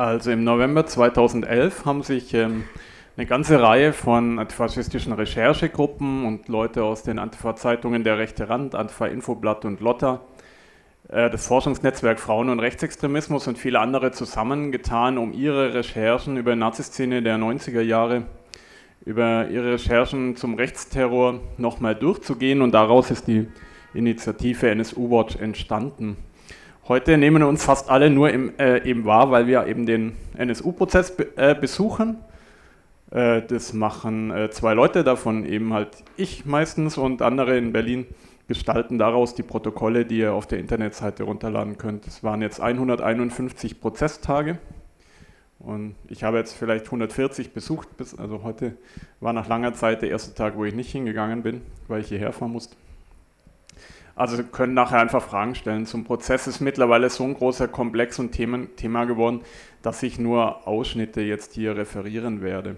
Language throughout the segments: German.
Also im November 2011 haben sich ähm, eine ganze Reihe von antifaschistischen Recherchegruppen und Leute aus den Antifa-Zeitungen Der Rechte Rand, Antifa Infoblatt und Lotta, äh, das Forschungsnetzwerk Frauen und Rechtsextremismus und viele andere zusammengetan, um ihre Recherchen über Naziszene der 90er Jahre, über ihre Recherchen zum Rechtsterror nochmal durchzugehen und daraus ist die Initiative NSU Watch entstanden. Heute nehmen uns fast alle nur im, äh, eben wahr, weil wir eben den NSU-Prozess be äh, besuchen. Äh, das machen äh, zwei Leute, davon eben halt ich meistens und andere in Berlin gestalten daraus die Protokolle, die ihr auf der Internetseite runterladen könnt. Es waren jetzt 151 Prozesstage und ich habe jetzt vielleicht 140 besucht, bis, also heute war nach langer Zeit der erste Tag, wo ich nicht hingegangen bin, weil ich hierher fahren musste. Also können nachher einfach Fragen stellen. Zum Prozess ist mittlerweile so ein großer Komplex und Themen, Thema geworden, dass ich nur Ausschnitte jetzt hier referieren werde.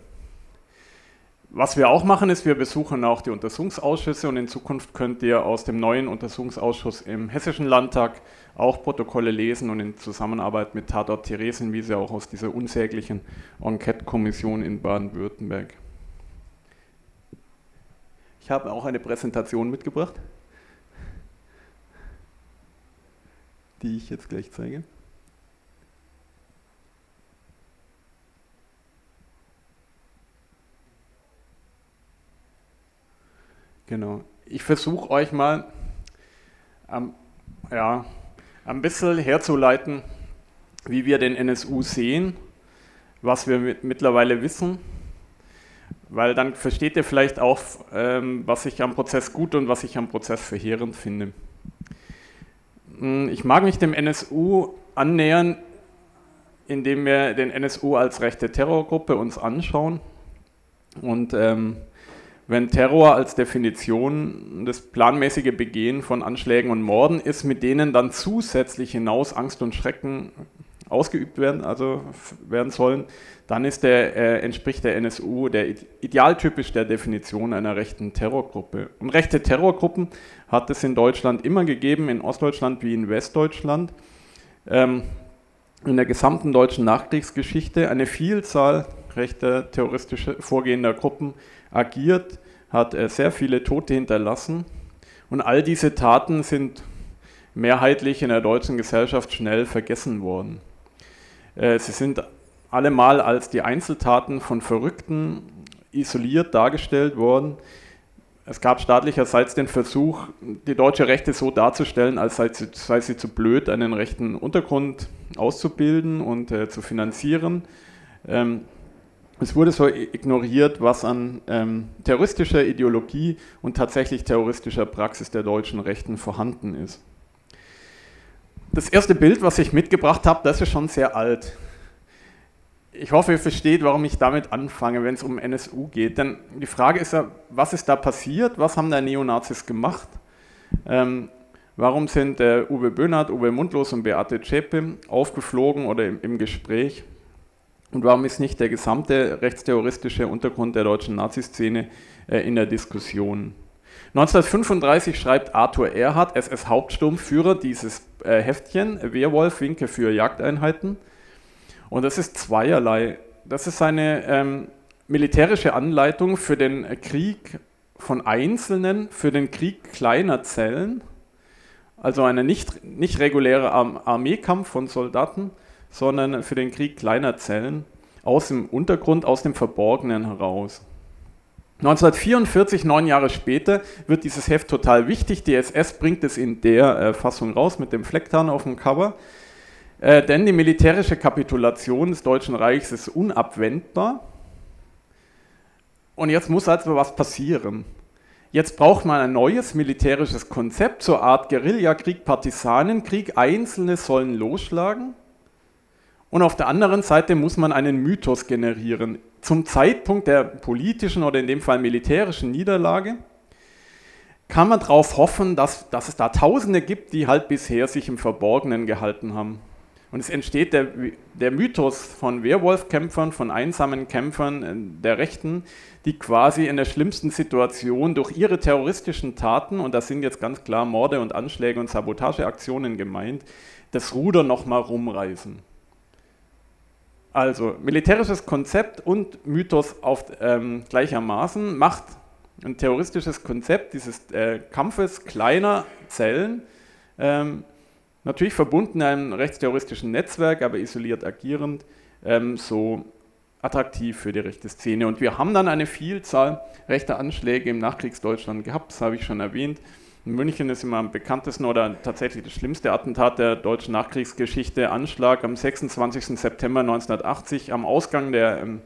Was wir auch machen, ist, wir besuchen auch die Untersuchungsausschüsse und in Zukunft könnt ihr aus dem neuen Untersuchungsausschuss im Hessischen Landtag auch Protokolle lesen und in Zusammenarbeit mit Tatort Theresienwiese auch aus dieser unsäglichen Enquete-Kommission in Baden-Württemberg. Ich habe auch eine Präsentation mitgebracht. Die ich jetzt gleich zeige. Genau. Ich versuche euch mal ähm, ja, ein bisschen herzuleiten, wie wir den NSU sehen, was wir mit, mittlerweile wissen, weil dann versteht ihr vielleicht auch, ähm, was ich am Prozess gut und was ich am Prozess verheerend finde. Hm, ich mag mich dem NSU annähern, indem wir den NSU als rechte Terrorgruppe uns anschauen. Und ähm, wenn Terror als Definition das planmäßige Begehen von Anschlägen und Morden ist, mit denen dann zusätzlich hinaus Angst und Schrecken ausgeübt werden, also werden sollen, dann der, äh, entspricht der NSU der idealtypisch der Definition einer rechten Terrorgruppe. Und rechte Terrorgruppen hat es in Deutschland immer gegeben, in Ostdeutschland wie in Westdeutschland. Ähm, in der gesamten deutschen Nachkriegsgeschichte eine Vielzahl rechter terroristischer vorgehender Gruppen agiert, hat äh, sehr viele Tote hinterlassen. Und all diese Taten sind mehrheitlich in der deutschen Gesellschaft schnell vergessen worden. Äh, sie sind allemal als die Einzeltaten von Verrückten isoliert dargestellt worden. Es gab staatlicherseits den Versuch, die deutsche Rechte so darzustellen, als sei sie, sei sie zu blöd, einen rechten Untergrund auszubilden und äh, zu finanzieren. Ähm, es wurde so ignoriert, was an ähm, terroristischer Ideologie und tatsächlich terroristischer Praxis der deutschen Rechten vorhanden ist. Das erste Bild, was ich mitgebracht habe, das ist schon sehr alt ich hoffe, ihr versteht, warum ich damit anfange, wenn es um NSU geht. Denn die Frage ist ja, was ist da passiert? Was haben da Neonazis gemacht? Ähm, warum sind äh, Uwe Böhnhardt, Uwe Mundlos und Beate Zschäpe aufgeflogen oder im, im, Gespräch? Und warum ist nicht der gesamte rechtsterroristische Untergrund der deutschen Naziszene äh, in der Diskussion? 1935 schreibt Arthur Erhard, SS-Hauptsturmführer, dieses äh, Heftchen, Wehrwolf, Winke für Jagdeinheiten. Und das ist zweierlei. Das ist eine ähm, militärische Anleitung für den Krieg von Einzelnen, für den Krieg kleiner Zellen, also ein nicht, nicht regulärer Armeekampf von Soldaten, sondern für den Krieg kleiner Zellen aus dem Untergrund, aus dem Verborgenen heraus. 1944, neun Jahre später, wird dieses Heft total wichtig. Die SS bringt es in der äh, Fassung raus mit dem Flecktarn auf dem Cover. Äh, denn die militärische Kapitulation des Deutschen Reichs ist unabwendbar. Und jetzt muss also was passieren. Jetzt braucht man ein neues militärisches Konzept, zur Art Guerillakrieg, Partisanenkrieg. Einzelne sollen losschlagen. Und auf der anderen Seite muss man einen Mythos generieren. Zum Zeitpunkt der politischen oder in dem Fall militärischen Niederlage kann man darauf hoffen, dass, dass es da Tausende gibt, die halt bisher sich im Verborgenen gehalten haben. Und es entsteht der, der Mythos von Werwolfkämpfern, von einsamen Kämpfern äh, der Rechten, die quasi in der schlimmsten Situation durch ihre terroristischen Taten, und das sind jetzt ganz klar Morde und Anschläge und Sabotageaktionen gemeint, das Ruder nochmal rumreißen. Also militärisches Konzept und Mythos auf ähm, gleichermaßen macht ein terroristisches Konzept dieses äh, Kampfes kleiner Zellen, ähm, natürlich verbunden in einem rechtsterroristischen Netzwerk, aber isoliert agierend, ähm, so attraktiv für die rechte Szene. Und wir haben dann eine Vielzahl rechter Anschläge im Nachkriegsdeutschland gehabt, das habe ich schon erwähnt. München ist immer am bekanntesten oder tatsächlich das schlimmste Attentat der deutschen Nachkriegsgeschichte, Anschlag am 26. September 1980 am Ausgang der, ähm,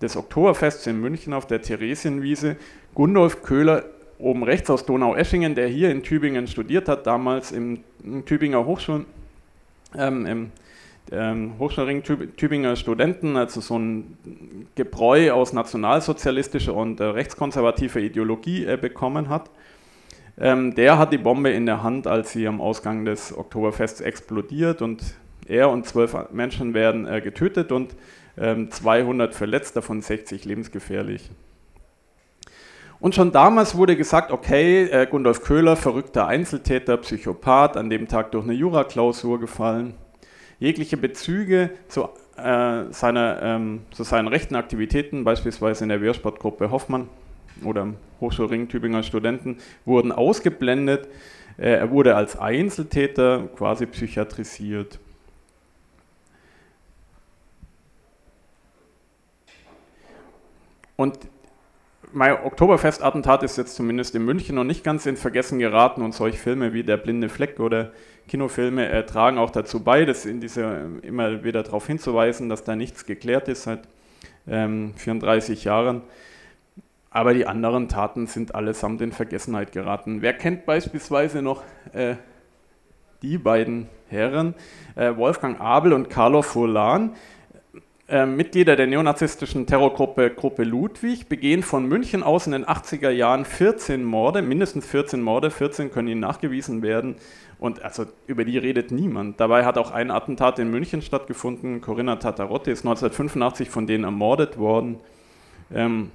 des Oktoberfests in München auf der Theresienwiese. Gundolf Köhler oben rechts aus Donau-Eschingen, der hier in Tübingen studiert hat, damals im, im Tübinger Hochschul, ähm, im ähm, Hochschulring Tübinger Studenten, also so ein Gebräu aus nationalsozialistischer und äh, rechtskonservativer Ideologie äh, bekommen hat. Ähm, der hat die Bombe in der Hand, als sie am Ausgang des Oktoberfests explodiert und er und zwölf Menschen werden äh, getötet und ähm, 200 verletzt, davon 60 lebensgefährlich. Und schon damals wurde gesagt, okay, äh, Gundolf Köhler, verrückter Einzeltäter, Psychopath, an dem Tag durch eine Juraklausur gefallen. Jegliche Bezüge zu, äh, seiner, ähm, zu seinen rechten Aktivitäten, beispielsweise in der Wehrsportgruppe Hoffmann, oder Hochschulring Tübinger Studenten wurden ausgeblendet. Äh, er wurde als Einzeltäter quasi psychiatrisiert. Und mein Oktoberfest-Attentat ist jetzt zumindest in München noch nicht ganz in Vergessen geraten und solche Filme wie Der blinde Fleck oder Kinofilme äh, tragen auch dazu bei, das in dieser, immer wieder darauf hinzuweisen, dass da nichts geklärt ist seit ähm, 34 Jahren. Aber die anderen Taten sind allesamt in Vergessenheit geraten. Wer kennt beispielsweise noch äh, die beiden Herren, äh, Wolfgang Abel und Carlo Furlan, äh, Mitglieder der neonazistischen Terrorgruppe Gruppe Ludwig, begehen von München aus in den 80er Jahren 14 Morde, mindestens 14 Morde, 14 können ihnen nachgewiesen werden. Und also über die redet niemand. Dabei hat auch ein Attentat in München stattgefunden. Corinna Tatarotti ist 1985 von denen ermordet worden. Ähm,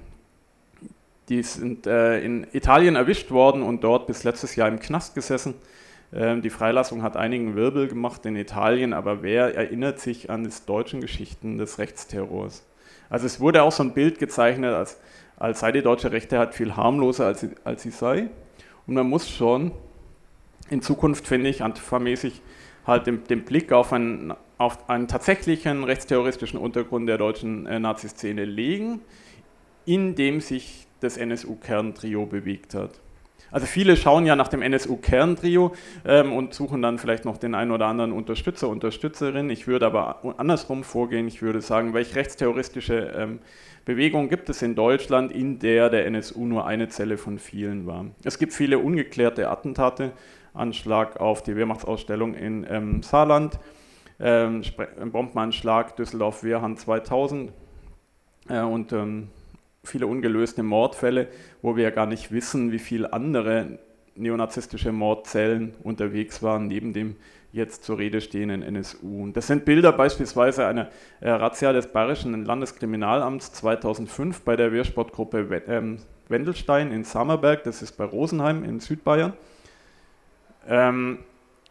die sind äh, in Italien erwischt worden und dort bis letztes Jahr im Knast gesessen. Ähm, die Freilassung hat einigen Wirbel gemacht in Italien, aber wer erinnert sich an die deutschen Geschichten des Rechtsterrors? Also es wurde auch so ein Bild gezeichnet, als, als sei die deutsche Rechte halt viel harmloser, als sie, als sie sei. Und man muss schon in Zukunft, finde ich, antifamäßig halt den, den Blick auf einen, auf einen tatsächlichen rechtsterroristischen Untergrund der deutschen äh, Nazi-Szene legen, in dem sich das NSU-Kerntrio bewegt hat. Also viele schauen ja nach dem NSU-Kerntrio ähm, und suchen dann vielleicht noch den einen oder anderen Unterstützer, Unterstützerin. Ich würde aber andersrum vorgehen. Ich würde sagen, welche rechtsterroristische ähm, Bewegung gibt es in Deutschland, in der der NSU nur eine Zelle von vielen war? Es gibt viele ungeklärte Attentate. Anschlag auf die Wehrmachtsausstellung in ähm, Saarland, ähm, Bombenanschlag Düsseldorf-Wehrhahn 2000 äh, und ähm, viele ungelöste Mordfälle, wo wir ja gar nicht wissen, wie viele andere neonazistische Mordzellen unterwegs waren, neben dem jetzt zur Rede stehenden NSU. Und das sind Bilder beispielsweise einer äh, Razzia des Bayerischen Landeskriminalamts 2005 bei der Wehrsportgruppe ähm, Wendelstein in Sammerberg, das ist bei Rosenheim in Südbayern. Ähm,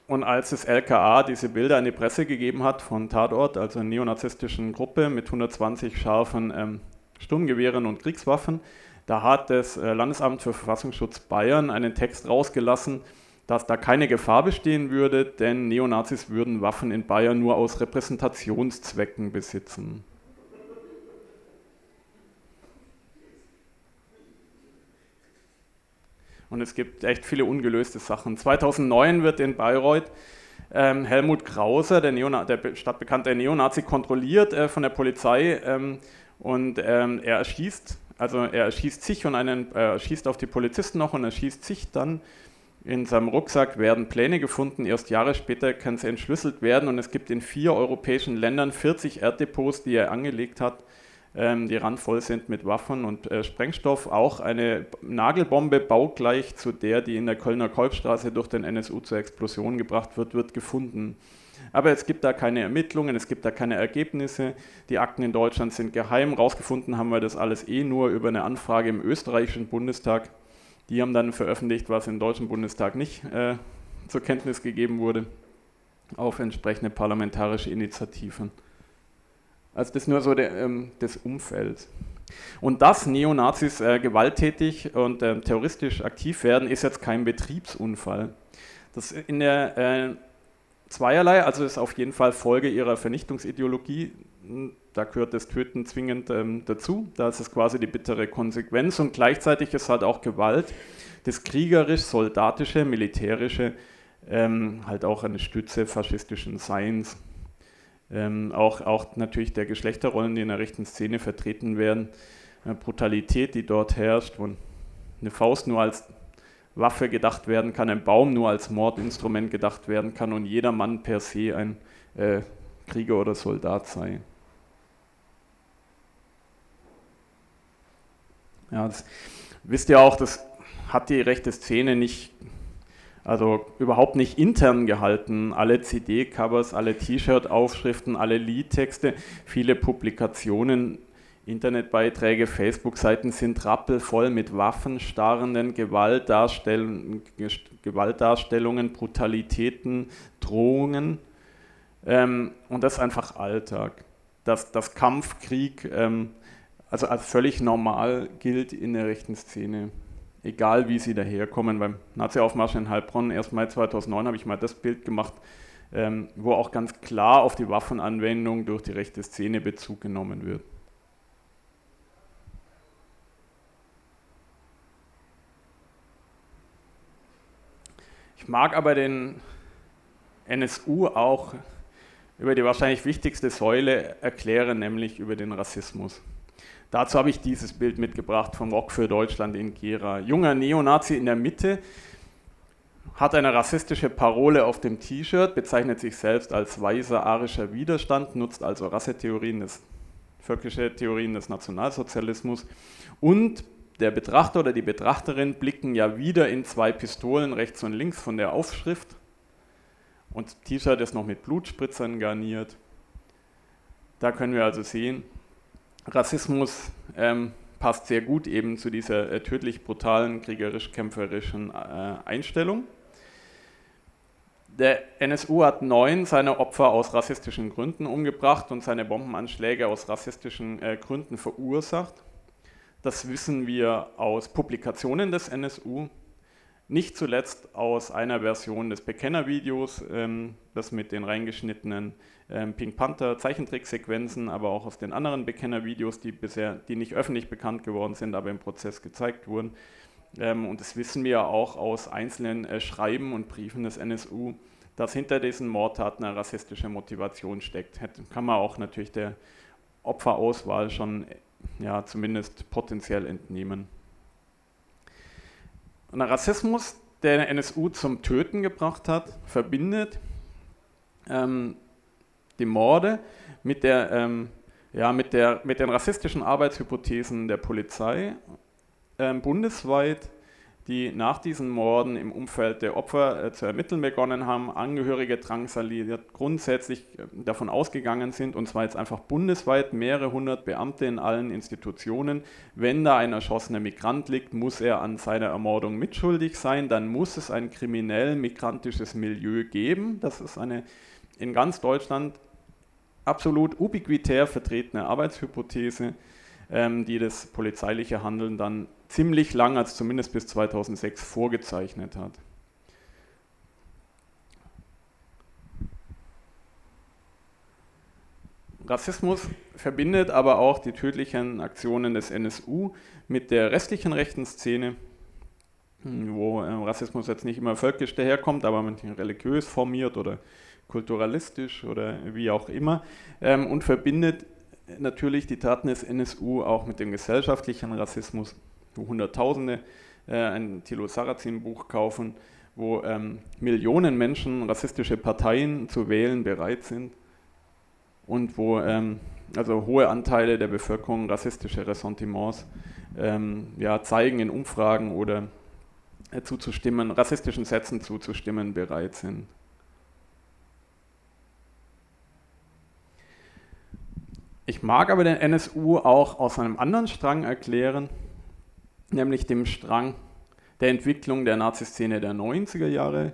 und als das LKA diese Bilder an die Presse gegeben hat von Tatort, also einer neonazistischen Gruppe mit 120 scharfen ähm, Sturmgewehren und Kriegswaffen. Da hat das äh, Landesamt für Verfassungsschutz Bayern einen Text rausgelassen, dass da keine Gefahr bestehen würde, denn Neonazis würden Waffen in Bayern nur aus Repräsentationszwecken besitzen. Und es gibt echt viele ungelöste Sachen. 2009 wird in Bayreuth ähm, Helmut Krauser, der, der stadtbekannte Neonazi, kontrolliert äh, von der Polizei ähm, und ähm, er erschießt, also er erschießt sich und einen, äh, er schießt auf die Polizisten noch und er schießt sich dann. In seinem Rucksack werden Pläne gefunden. Erst Jahre später kann es entschlüsselt werden und es gibt in vier europäischen Ländern 40 Erddepots, die er angelegt hat, ähm, die randvoll sind mit Waffen und äh, Sprengstoff. Auch eine Nagelbombe baugleich zu der, die in der Kölner Kolbstraße durch den NSU zur Explosion gebracht wird, wird gefunden. Aber es gibt da keine Ermittlungen, es gibt da keine Ergebnisse. Die Akten in Deutschland sind geheim. Rausgefunden haben wir das alles eh nur über eine Anfrage im österreichischen Bundestag. Die haben dann veröffentlicht, was im deutschen Bundestag nicht äh, zur Kenntnis gegeben wurde, auf entsprechende parlamentarische Initiativen. Also das ist nur so der, ähm, das Umfeld. Und dass Neonazis äh, gewalttätig und äh, terroristisch aktiv werden, ist jetzt kein Betriebsunfall. Das in der äh, zweierlei, also ist auf jeden Fall Folge ihrer Vernichtungsideologie. Da gehört das Töten zwingend ähm, dazu. Da ist es quasi die bittere Konsequenz und gleichzeitig ist halt auch Gewalt, das kriegerisch-soldatische, militärische, ähm, halt auch eine Stütze faschistischen Seins. Ähm, auch, auch natürlich der Geschlechterrollen, die in der rechten Szene vertreten werden, Brutalität, die dort herrscht, wo eine Faust nur als Waffe gedacht werden kann, ein Baum nur als Mordinstrument gedacht werden kann und jeder Mann per se ein äh, Krieger oder Soldat sei. Ja, das wisst ihr auch, das hat die rechte Szene nicht, also überhaupt nicht intern gehalten. Alle CD-Covers, alle T-Shirt-Aufschriften, alle Liedtexte, viele Publikationen Internetbeiträge, Facebook-Seiten sind rappelvoll mit waffenstarrenden Gewaltdarstell Gewaltdarstellungen, Brutalitäten, Drohungen. Ähm, und das ist einfach Alltag. Dass das Kampfkrieg ähm, also als völlig normal gilt in der rechten Szene. Egal wie sie daherkommen. Beim Nazi-Aufmarsch in Heilbronn, erst Mai 2009, habe ich mal das Bild gemacht, ähm, wo auch ganz klar auf die Waffenanwendung durch die rechte Szene Bezug genommen wird. Ich mag aber den NSU auch über die wahrscheinlich wichtigste Säule erklären, nämlich über den Rassismus. Dazu habe ich dieses Bild mitgebracht vom Rock für Deutschland in Gera. Junger Neonazi in der Mitte hat eine rassistische Parole auf dem T-Shirt, bezeichnet sich selbst als weißer arischer Widerstand, nutzt also Rassetheorien, des, völkische Theorien des Nationalsozialismus und der Betrachter oder die Betrachterin blicken ja wieder in zwei Pistolen rechts und links von der Aufschrift. Und T-Shirt ist noch mit Blutspritzern garniert. Da können wir also sehen, Rassismus ähm, passt sehr gut eben zu dieser äh, tödlich brutalen, kriegerisch-kämpferischen äh, Einstellung. Der NSU hat neun seiner Opfer aus rassistischen Gründen umgebracht und seine Bombenanschläge aus rassistischen äh, Gründen verursacht. Das wissen wir aus Publikationen des NSU, nicht zuletzt aus einer Version des Bekennervideos, ähm, das mit den reingeschnittenen ähm, Pink Panther Zeichentricksequenzen, aber auch aus den anderen Bekennervideos, die bisher, die nicht öffentlich bekannt geworden sind, aber im Prozess gezeigt wurden. Ähm, und das wissen wir auch aus einzelnen äh, Schreiben und Briefen des NSU, dass hinter diesen Mordtaten eine rassistische Motivation steckt. Hätte, kann man auch natürlich der Opferauswahl schon ja, zumindest potenziell entnehmen. Und der Rassismus, der den NSU zum Töten gebracht hat, verbindet ähm, die Morde mit, der, ähm, ja, mit, der, mit den rassistischen Arbeitshypothesen der Polizei ähm, bundesweit die nach diesen Morden im Umfeld der Opfer äh, zu ermitteln begonnen haben, Angehörige drangsaliert, grundsätzlich äh, davon ausgegangen sind, und zwar jetzt einfach bundesweit mehrere hundert Beamte in allen Institutionen, wenn da ein erschossener Migrant liegt, muss er an seiner Ermordung mitschuldig sein, dann muss es ein kriminell migrantisches Milieu geben. Das ist eine in ganz Deutschland absolut ubiquitär vertretene Arbeitshypothese, ähm, die das polizeiliche Handeln dann ziemlich lang, als zumindest bis 2006 vorgezeichnet hat. Rassismus verbindet aber auch die tödlichen Aktionen des NSU mit der restlichen rechten Szene, wo äh, Rassismus jetzt nicht immer völkisch daherkommt, aber religiös formiert oder kulturalistisch oder wie auch immer ähm, und verbindet natürlich die Taten des NSU auch mit dem gesellschaftlichen Rassismus Hunderttausende äh, ein Thilo Sarrazin-Buch kaufen, wo ähm, Millionen Menschen rassistische Parteien zu wählen bereit sind und wo ähm, also hohe Anteile der Bevölkerung rassistische Ressentiments ähm, ja, zeigen in Umfragen oder äh, zuzustimmen, rassistischen Sätzen zuzustimmen bereit sind. Ich mag aber den NSU auch aus einem anderen Strang erklären, nämlich dem Strang der Entwicklung der Nazi-Szene der 90er Jahre.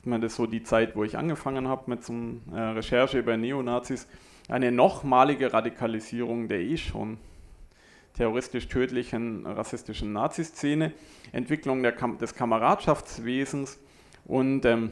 Ich meine, das ist so die Zeit, wo ich angefangen habe mit so einer äh, Recherche über Neonazis. eine nochmalige Radikalisierung der eh schon terroristisch tödlichen rassistischen Naziszene, Entwicklung Kam des Kameradschaftswesens und ähm,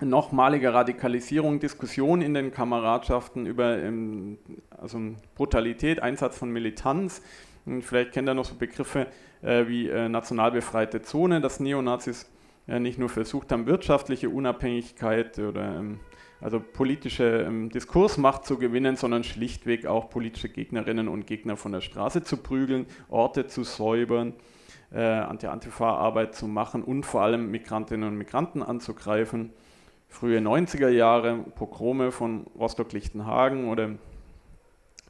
nochmalige Radikalisierung, Diskussion in den Kameradschaften über ähm, also Brutalität, Einsatz von Militanz. Und vielleicht kennt ihr noch so Begriffe äh, wie äh, national befreite Zone, dass Neonazis äh, nicht nur versucht haben, wirtschaftliche Unabhängigkeit oder ähm, also politische ähm, Diskursmacht zu gewinnen, sondern schlichtweg auch politische Gegnerinnen und Gegner von der Straße zu prügeln, Orte zu säubern, äh, Anti-Antifa-Arbeit zu machen und vor allem Migrantinnen und Migranten anzugreifen. Frühe 90er Jahre, Pogrome von Rostock-Lichtenhagen oder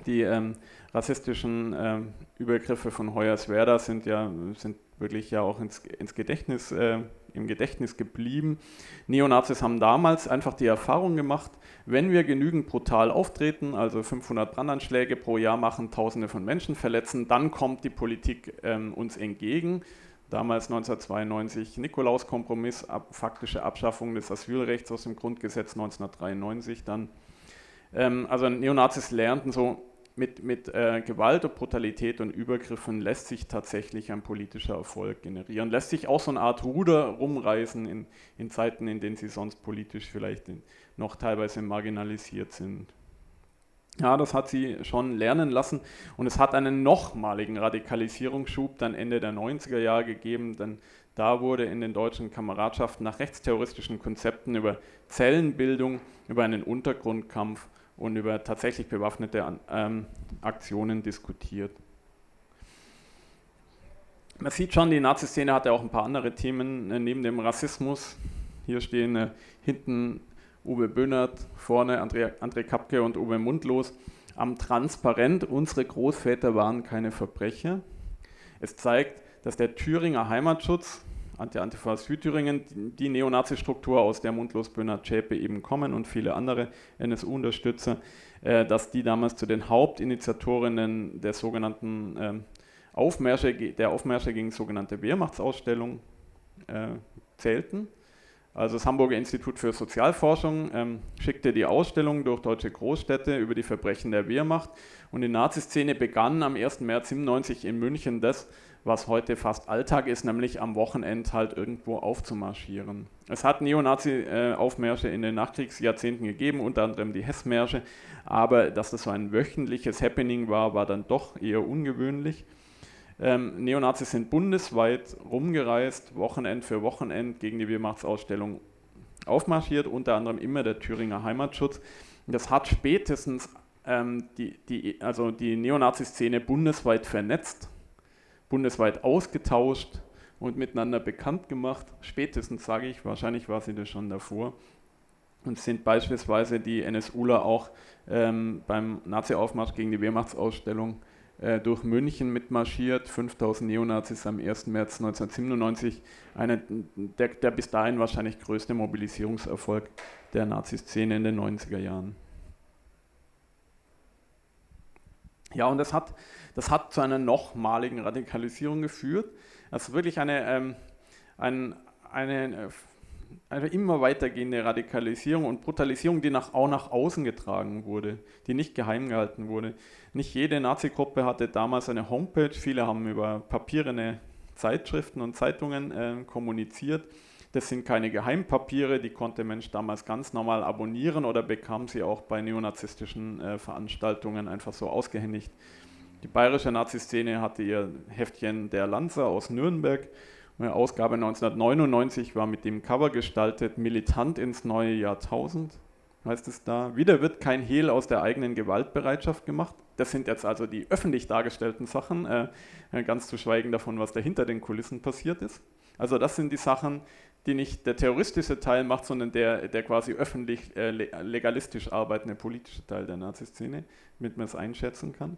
die ähm, rassistischen ähm, Übergriffe von Hoyerswerda sind ja sind wirklich ja auch ins, ins Gedächtnis äh, im Gedächtnis geblieben. Neonazis haben damals einfach die Erfahrung gemacht, wenn wir genügend brutal auftreten, also 500 Brandanschläge pro Jahr machen, Tausende von Menschen verletzen, dann kommt die Politik ähm, uns entgegen. Damals 1992 Nikolaus-Kompromiss, ab, faktische Abschaffung des Asylrechts aus dem Grundgesetz 1993 dann. Ähm, also Neonazis lernten so, mit, mit äh, Gewalt und Brutalität und Übergriffen lässt sich tatsächlich ein politischer Erfolg generieren. Lässt sich auch so eine Art Ruder rumreißen in, in Zeiten, in denen sie sonst politisch vielleicht in, noch teilweise marginalisiert sind. Ja, das hat sie schon lernen lassen und es hat einen nochmaligen Radikalisierungsschub dann Ende der 90er Jahre gegeben, denn da wurde in den deutschen Kameradschaften nach rechtsterroristischen Konzepten über Zellenbildung, über einen Untergrundkampf und über tatsächlich bewaffnete ähm, Aktionen diskutiert. Man sieht schon, die Nazi-Szene hatte auch ein paar andere Themen äh, neben dem Rassismus. Hier stehen äh, hinten Uwe Böhnert, vorne André, André Kapke und Uwe Mundlos am Transparent, unsere Großväter waren keine Verbrecher. Es zeigt, dass der Thüringer Heimatschutz, Anti-Antifa Südthüringen, die Neonazi-Struktur, aus der Mundlos Böhner Zschäpe eben kommen und viele andere NSU-Unterstützer, äh, dass die damals zu den Hauptinitiatorinnen der sogenannten äh, Aufmärsche, der Aufmärsche gegen sogenannte Wehrmachtsausstellung äh, zählten. Also das Hamburger Institut für Sozialforschung ähm, schickte die Ausstellung durch deutsche Großstädte über die Verbrechen der Wehrmacht und die Naziszene begann am 1. März 97 in München das, was heute fast Alltag ist, nämlich am Wochenende halt irgendwo aufzumarschieren. Es hat Neonazi-Aufmärsche in den Nachkriegsjahrzehnten gegeben, unter anderem die Hessmärsche, aber dass das so ein wöchentliches Happening war, war dann doch eher ungewöhnlich. Ähm, Neonazis sind bundesweit rumgereist, Wochenend für Wochenend gegen die Wehrmachtsausstellung aufmarschiert, unter anderem immer der Thüringer Heimatschutz. Das hat spätestens ähm, die, die, also die Neonazi-Szene bundesweit vernetzt bundesweit ausgetauscht und miteinander bekannt gemacht. Spätestens sage ich, wahrscheinlich war sie das schon davor. Und sind beispielsweise die NSUler auch ähm, beim Nazi-Aufmarsch gegen die Wehrmachtsausstellung äh, durch München mitmarschiert. 5000 Neonazis am 1. März 1997. Eine, der, der bis dahin wahrscheinlich größte Mobilisierungserfolg der Nazi-Szene in den 90er Jahren. Ja, und das hat, das hat zu einer nochmaligen Radikalisierung geführt. Also wirklich eine, ähm, ein, eine, eine immer weitergehende Radikalisierung und Brutalisierung, die nach, auch nach außen getragen wurde, die nicht geheim gehalten wurde. Nicht jede Nazi-Gruppe hatte damals eine Homepage, viele haben über papierene Zeitschriften und Zeitungen äh, kommuniziert. Das sind keine Geheimpapiere, die konnte Mensch damals ganz normal abonnieren oder bekam sie auch bei neonazistischen äh, Veranstaltungen einfach so ausgehändigt. Die bayerische Nazi-Szene hatte ihr Heftchen Der Lanzer aus Nürnberg. Eine Ausgabe 1999 war mit dem Cover gestaltet, Militant ins neue Jahrtausend, heißt es da. Wieder wird kein Hehl aus der eigenen Gewaltbereitschaft gemacht. Das sind jetzt also die öffentlich dargestellten Sachen, äh, ganz zu schweigen davon, was dahinter den Kulissen passiert ist. Also das sind die Sachen, die nicht der terroristische Teil macht, sondern der, der quasi öffentlich äh, legalistisch arbeitende politische Teil der Naziszene, damit man es einschätzen kann.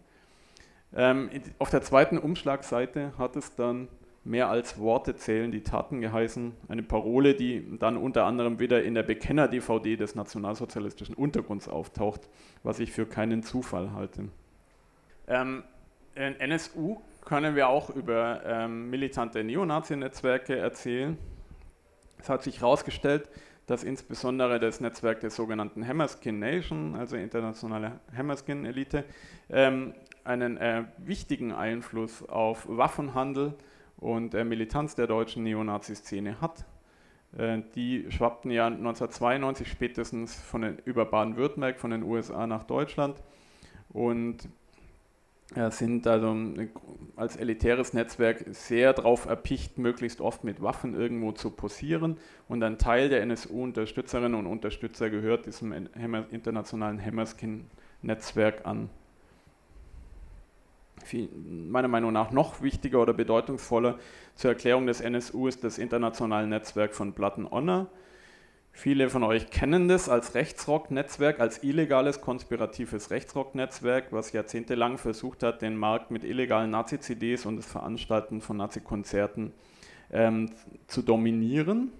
Ähm, auf der zweiten Umschlagseite hat es dann mehr als Worte zählen die Taten geheißen. Eine Parole, die dann unter anderem wieder in der Bekenner-DVD des nationalsozialistischen Untergrunds auftaucht, was ich für keinen Zufall halte. Ähm, NSU können wir auch über ähm, militante Neonazi-Netzwerke erzählen. Es hat sich herausgestellt, dass insbesondere das Netzwerk der sogenannten Hammerskin Nation, also internationale Hammerskin Elite, ähm, einen äh, wichtigen Einfluss auf Waffenhandel und äh, Militanz der deutschen Neonazi-Szene hat. Äh, die schwappten ja 1992 spätestens von den, über Baden-Württemberg von den USA nach Deutschland und sind also als elitäres Netzwerk sehr darauf erpicht, möglichst oft mit Waffen irgendwo zu posieren. Und ein Teil der NSU-Unterstützerinnen und Unterstützer gehört diesem internationalen Hammerskin-Netzwerk an. meiner Meinung nach noch wichtiger oder bedeutungsvoller zur Erklärung des NSU ist das internationale Netzwerk von Platten Honor Viele von euch kennen das als Rechtsrock-Netzwerk, als illegales, konspiratives Rechtsrock-Netzwerk, was jahrzehntelang versucht hat, den Markt mit illegalen Nazi-CDs und das Veranstalten von Nazi-Konzerten ähm, zu dominieren.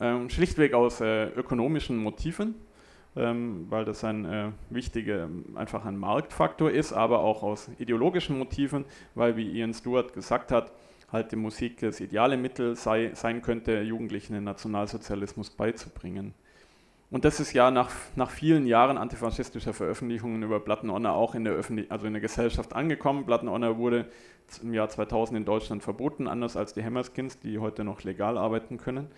Ähm, schlichtweg aus äh, ökonomischen Motiven, ähm, weil das ein äh, wichtiger, einfach ein Marktfaktor ist, aber auch aus ideologischen Motiven, weil, wie Ian Stewart gesagt hat, halt die Musik das ideale Mittel sei, sein könnte, Jugendlichen den Nationalsozialismus beizubringen. Und das ist ja nach, nach vielen Jahren antifaschistischer Veröffentlichungen über Plattenonner auch in der, Öffentlich also in der Gesellschaft angekommen. Plattenonner wurde im Jahr 2000 in Deutschland verboten, anders als die Hammerskins, die heute noch legal arbeiten können.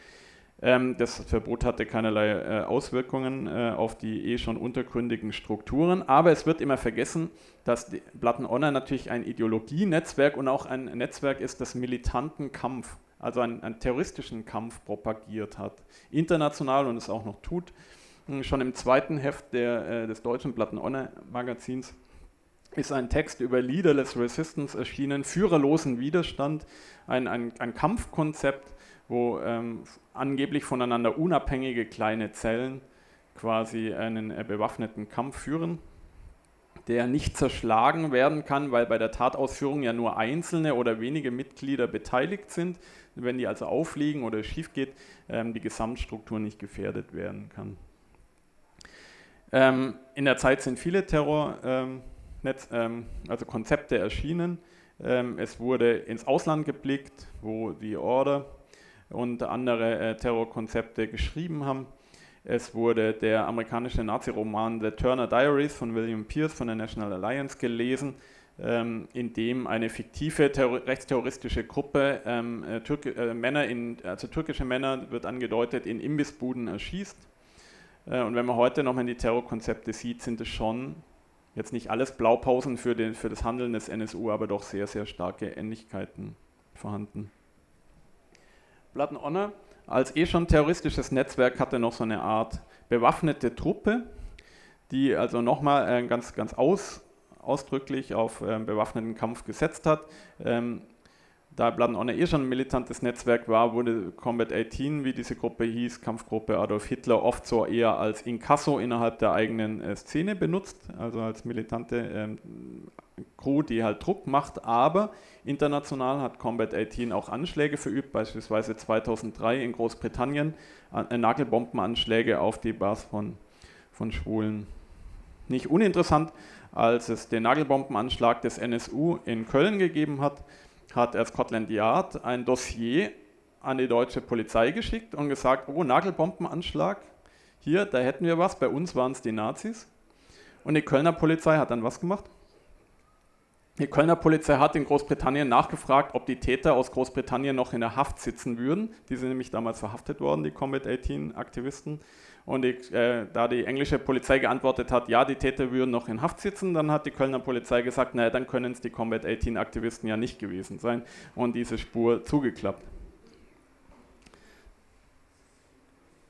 Ähm, das Verbot hatte keinerlei äh, Auswirkungen äh, auf die eh schon untergründigen Strukturen, aber es wird immer vergessen, dass Platten Honor natürlich ein Ideologienetzwerk und auch ein Netzwerk ist, das militanten Kampf, also einen, einen terroristischen Kampf propagiert hat, international und es auch noch tut. Hm, schon im zweiten Heft der, äh, des deutschen Platten Honor Magazins ist ein Text über Leaderless Resistance erschienen, führerlosen Widerstand, ein, ein, ein Kampfkonzept, wo ähm, angeblich voneinander unabhängige kleine Zellen quasi einen äh, bewaffneten Kampf führen, der nicht zerschlagen werden kann, weil bei der Tatausführung ja nur einzelne oder wenige Mitglieder beteiligt sind. Wenn die also aufliegen oder schief geht, ähm, die Gesamtstruktur nicht gefährdet werden kann. Ähm, in der Zeit sind viele Terror, ähm, ähm, also Konzepte erschienen. Ähm, es wurde ins Ausland geblickt, wo die Order und andere äh, Terrorkonzepte geschrieben haben. Es wurde der amerikanische Nazi-Roman The Turner Diaries von William Pierce von der National Alliance gelesen, ähm, in dem eine fiktive rechtsterroristische Gruppe ähm, äh, äh, Männer in, also türkische Männer wird angedeutet, in Imbissbuden erschießt. Äh, und wenn man heute nochmal die Terrorkonzepte sieht, sind es schon jetzt nicht alles Blaupausen für, den, für das Handeln des NSU, aber doch sehr, sehr starke Ähnlichkeiten vorhanden. Blood and Honor als eh schon terroristisches Netzwerk hatte noch so eine Art bewaffnete Truppe, die also nochmal äh, ganz, ganz aus, ausdrücklich auf äh, bewaffneten Kampf gesetzt hat. Ähm, da Blood and Honor eh schon ein militantes Netzwerk war, wurde Combat 18, wie diese Gruppe hieß, Kampfgruppe Adolf Hitler, oft so eher als Inkasso innerhalb der eigenen äh, Szene benutzt, also als militante ähm, Crew, die halt Druck macht, aber international hat Combat 18 auch Anschläge verübt, beispielsweise 2003 in Großbritannien äh, Nagelbombenanschläge auf die Bars von, von Schwulen. Nicht uninteressant, als es den Nagelbombenanschlag des NSU in Köln gegeben hat, hat er Scotland Yard ein Dossier an die deutsche Polizei geschickt und gesagt, oh, Nagelbombenanschlag, hier, da hätten wir was, bei uns waren es die Nazis. Und die Kölner Polizei hat dann was gemacht? Die Kölner Polizei hat in Großbritannien nachgefragt, ob die Täter aus Großbritannien noch in der Haft sitzen würden. Die sind nämlich damals verhaftet worden, die Combat 18 Aktivisten. Und die, äh, da die englische Polizei geantwortet hat, ja, die Täter würden noch in Haft sitzen, dann hat die Kölner Polizei gesagt, naja, dann können es die Combat 18 Aktivisten ja nicht gewesen sein und diese Spur zugeklappt.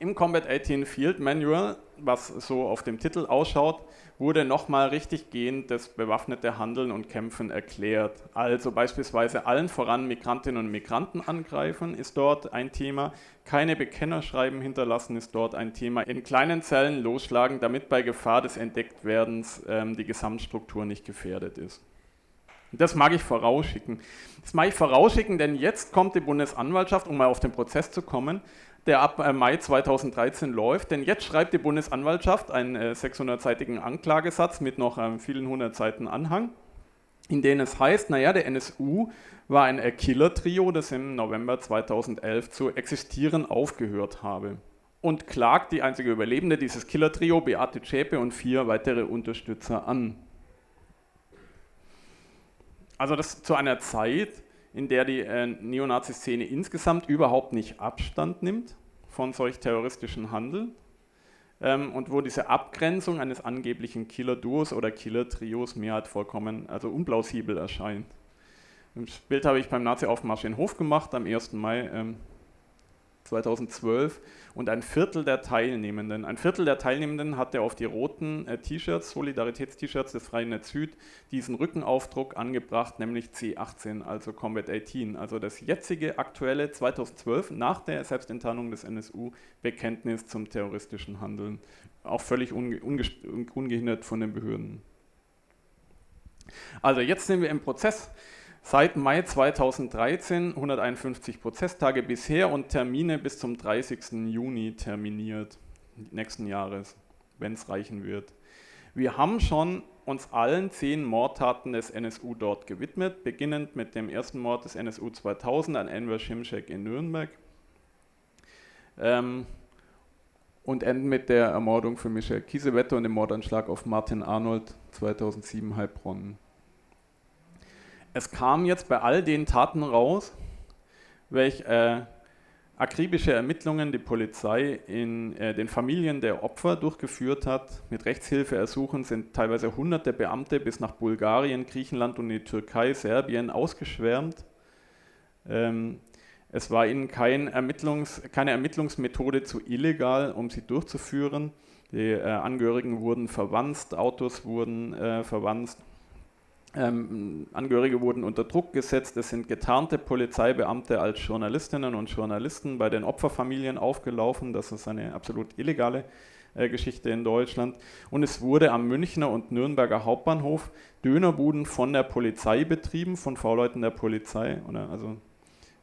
Im Combat 18 Field Manual, was so auf dem Titel ausschaut, wurde nochmal richtig gehend das bewaffnete Handeln und Kämpfen erklärt. Also beispielsweise allen voran Migrantinnen und Migranten angreifen ist dort ein Thema, keine Bekennerschreiben hinterlassen ist dort ein Thema, in kleinen Zellen losschlagen, damit bei Gefahr des Entdecktwerdens ähm, die Gesamtstruktur nicht gefährdet ist. Das mag ich vorausschicken. Das mag ich vorausschicken, denn jetzt kommt die Bundesanwaltschaft, um mal auf den Prozess zu kommen, der ab äh, Mai 2013 läuft. Denn jetzt schreibt die Bundesanwaltschaft einen 600-seitigen äh, Anklagesatz mit noch ähm, vielen hundert Seiten Anhang, in denen es heißt, naja, der NSU war ein Killer-Trio, das im November 2011 zu existieren aufgehört habe. und klagt die einzige Überlebende dieses Killer-Trio, Beate Zschäpe und vier weitere Unterstützer an. Also das zu einer Zeit, in der die äh, Neonazi-Szene insgesamt überhaupt nicht Abstand nimmt von solch terroristischen Handeln ähm, und wo diese Abgrenzung eines angeblichen Killer-Duos oder Killer-Trios mir halt vollkommen also unplausibel erscheint. Das Bild habe ich beim Nazi-Aufmarsch in Hof gemacht am 1. Mai ähm, 2012 und ein Viertel der Teilnehmenden, ein Viertel der Teilnehmenden hatte auf die roten äh, T-Shirts, Solidaritäts-T-Shirts des Freien Netz Süd, diesen Rückenaufdruck angebracht, nämlich C18, also Combat 18, also das jetzige aktuelle 2012 nach der Selbstenttarnung des NSU Bekenntnis zum terroristischen Handeln, auch völlig unge ungehindert von den Behörden. Also jetzt sind wir im Prozess. Seit Mai 2013 151 Prozesstage bisher und Termine bis zum 30. Juni terminiert nächsten Jahres, wenn es reichen wird. Wir haben schon uns allen zehn Mordtaten des NSU dort gewidmet, beginnend mit dem ersten Mord des NSU 2000 an Enver Schimschek in Nürnberg ähm, und enden mit der Ermordung von Michel Kiesewetter und dem Mordanschlag auf Martin Arnold 2007 Heilbronn es kam jetzt bei all den Taten raus, welche äh, akribische Ermittlungen die Polizei in äh, den Familien der Opfer durchgeführt hat. Mit Rechtshilfeersuchen sind teilweise hunderte Beamte bis nach Bulgarien, Griechenland und die Türkei, Serbien ausgeschwärmt. Ähm, es war ihnen kein Ermittlungs-, keine Ermittlungsmethode zu illegal, um sie durchzuführen. Die äh, Angehörigen wurden verwanzt, Autos wurden äh, verwanzt ähm, Angehörige wurden unter Druck gesetzt. Es sind getarnte Polizeibeamte als Journalistinnen und Journalisten bei den Opferfamilien aufgelaufen. Das ist eine absolut illegale äh, Geschichte in Deutschland. Und es wurde am Münchner und Nürnberger Hauptbahnhof Dönerbuden von der Polizei betrieben, von V-Leuten der Polizei, oder also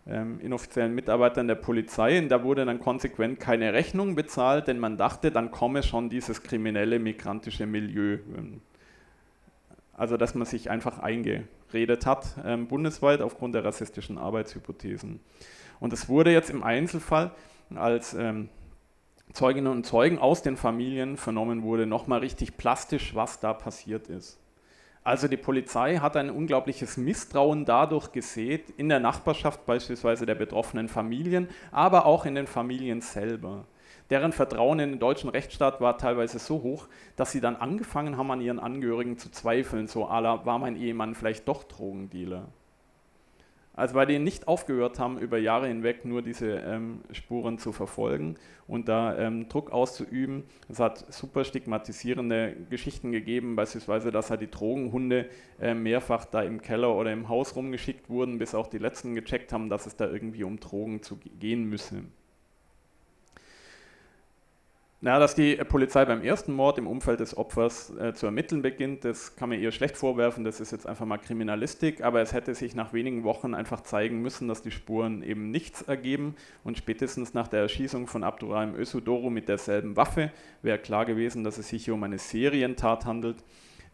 ähm, inoffiziellen Mitarbeitern der Polizei. Und da wurde dann konsequent keine Rechnung bezahlt, denn man dachte, dann komme schon dieses kriminelle migrantische Milieu. Also dass man sich einfach eingeredet hat, ähm, bundesweit aufgrund der rassistischen Arbeitshypothesen. Und es wurde jetzt im Einzelfall, als ähm, Zeuginnen und Zeugen aus den Familien vernommen wurde, nochmal richtig plastisch, was da passiert ist. Also die Polizei hat ein unglaubliches Misstrauen dadurch gesät, in der Nachbarschaft beispielsweise der betroffenen Familien, aber auch in den Familien selber. Deren Vertrauen in den deutschen Rechtsstaat war teilweise so hoch, dass sie dann angefangen haben, an ihren Angehörigen zu zweifeln, so ala, war mein Ehemann vielleicht doch Drogendealer? Also weil die nicht aufgehört haben, über Jahre hinweg nur diese ähm, Spuren zu verfolgen und da ähm, Druck auszuüben. Es hat super stigmatisierende Geschichten gegeben, beispielsweise, dass halt die Drogenhunde äh, mehrfach da im Keller oder im Haus rumgeschickt wurden, bis auch die letzten gecheckt haben, dass es da irgendwie um Drogen zu gehen müsse. Na, dass die Polizei beim ersten Mord im Umfeld des Opfers äh, zu ermitteln beginnt, das kann man ihr schlecht vorwerfen, das ist jetzt einfach mal Kriminalistik, aber es hätte sich nach wenigen Wochen einfach zeigen müssen, dass die Spuren eben nichts ergeben und spätestens nach der Erschießung von Abdurrahim Ösudoro mit derselben Waffe wäre klar gewesen, dass es sich hier um eine Serientat handelt,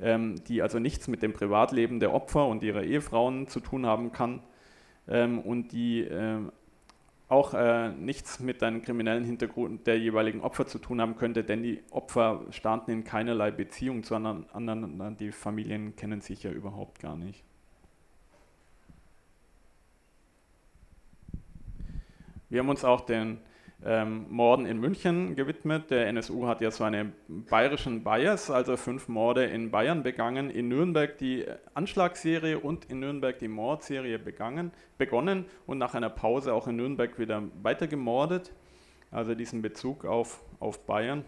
ähm, die also nichts mit dem Privatleben der Opfer und ihrer Ehefrauen zu tun haben kann ähm, und die äh, auch äh, nichts mit einem kriminellen Hintergrund der jeweiligen Opfer zu tun haben könnte, denn die Opfer standen in keinerlei Beziehung zu anderen, die Familien kennen sich ja überhaupt gar nicht. Wir haben uns auch den ähm, Morden in München gewidmet. Der NSU hat ja so einen bayerischen Bias, also fünf Morde in Bayern begangen, in Nürnberg die Anschlagsserie und in Nürnberg die Mordserie begangen, begonnen und nach einer Pause auch in Nürnberg wieder weiter gemordet. Also diesen Bezug auf, auf Bayern,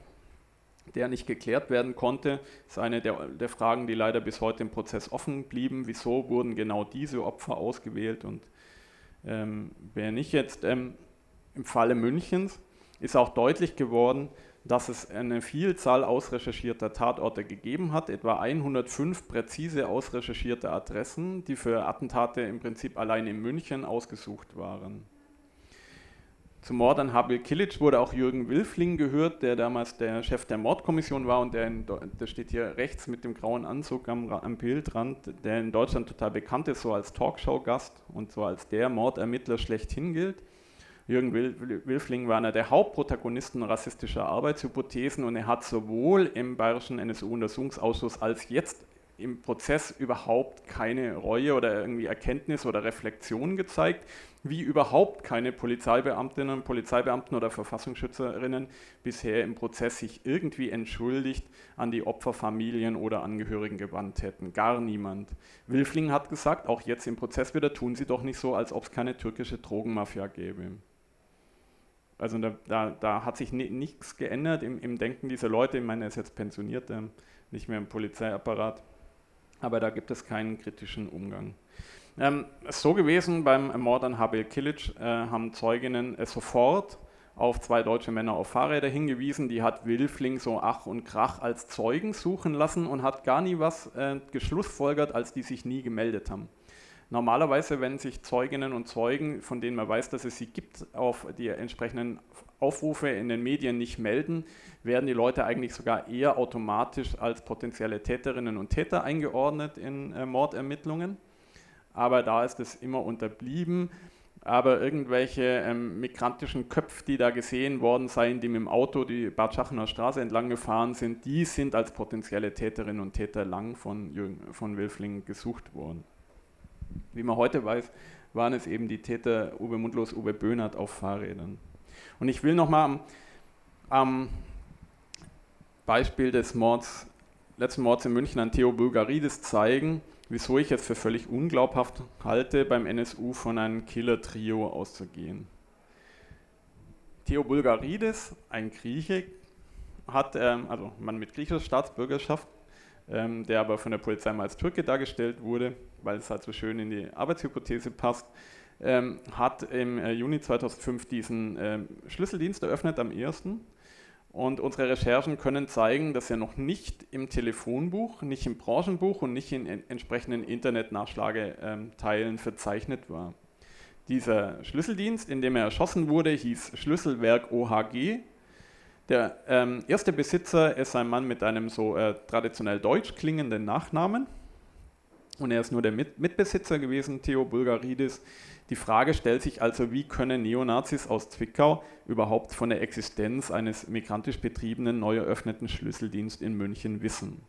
der nicht geklärt werden konnte, ist eine der, der Fragen, die leider bis heute im Prozess offen blieben. Wieso wurden genau diese Opfer ausgewählt und ähm, wer nicht jetzt ähm, im Falle Münchens ist auch deutlich geworden, dass es eine Vielzahl ausrecherchierter Tatorte gegeben hat, etwa 105 präzise ausrecherchierte Adressen, die für Attentate im Prinzip allein in München ausgesucht waren. Zum Mord an Habil Kilic wurde auch Jürgen Wilfling gehört, der damals der Chef der Mordkommission war und der, in, der steht hier rechts mit dem grauen Anzug am, am Bildrand, der in Deutschland total bekannt ist, so als Talkshow-Gast und so als der Mordermittler schlechthin gilt. Jürgen Wilfling war einer der Hauptprotagonisten rassistischer Arbeitshypothesen und er hat sowohl im Bayerischen NSU-Untersuchungsausschuss als jetzt im Prozess überhaupt keine Reue oder irgendwie Erkenntnis oder Reflexion gezeigt, wie überhaupt keine Polizeibeamtinnen, Polizeibeamten oder Verfassungsschützerinnen bisher im Prozess sich irgendwie entschuldigt an die Opferfamilien oder Angehörigen gewandt hätten. Gar niemand. Wilfling hat gesagt, auch jetzt im Prozess wieder, tun Sie doch nicht so, als ob es keine türkische Drogenmafia gäbe. Also da, da, da hat sich nichts geändert im, im, Denken dieser Leute. Ich meine, er ist jetzt pensioniert, ähm, nicht mehr im Polizeiapparat aber da gibt es keinen kritischen Umgang. Ähm, so gewesen, beim Mord an Habil Kilic äh, haben Zeuginnen äh, sofort auf zwei deutsche Männer auf Fahrräder hingewiesen. Die hat Wilfling so Ach und Krach als Zeugen suchen lassen und hat gar nie was äh, geschlussfolgert, als die sich nie gemeldet haben. Normalerweise, wenn sich Zeuginnen und Zeugen, von denen man weiß, dass es sie gibt, auf die entsprechenden Aufrufe in den Medien nicht melden, werden die Leute eigentlich sogar eher automatisch als potenzielle Täterinnen und Täter eingeordnet in äh, Mordermittlungen. Aber da ist es immer unterblieben. Aber irgendwelche ähm, migrantischen Köpfe, die da gesehen worden seien, die mit dem Auto die Bad Schachener Straße entlang gefahren sind, die sind als potenzielle Täterinnen und Täter lang von, von Wilfling gesucht worden. Wie man heute weiß, waren es eben die Täter Uwe Mundlos, Uwe Böhnert auf Fahrrädern. Und ich will nochmal am, am Beispiel des Mords, letzten Mords in München an Theo Bulgaridis zeigen, wieso ich es für völlig unglaubhaft halte, beim NSU von einem Killer-Trio auszugehen. Theo Bulgaridis, ein Grieche, hat, ähm, also Mann mit griechischer Staatsbürgerschaft, ähm, der aber von der Polizei mal als Türke dargestellt wurde, weil es halt so schön in die Arbeitshypothese passt, ähm, hat im äh, Juni 2005 diesen ähm, Schlüsseldienst eröffnet am 1. Und unsere Recherchen können zeigen, dass er noch nicht im Telefonbuch, nicht im Branchenbuch und nicht in, in entsprechenden Internetnachschlageteilen verzeichnet war. Dieser Schlüsseldienst, in dem er erschossen wurde, hieß Schlüsselwerk OHG. Der ähm, erste Besitzer ist ein Mann mit einem so äh, traditionell deutsch klingenden Nachnamen. Und er ist nur der Mit Mitbesitzer gewesen, Theo Bulgaridis. Die Frage stellt sich also, wie können Neonazis aus Zwickau überhaupt von der Existenz eines migrantisch betriebenen, neu eröffneten Schlüsseldienst in München wissen?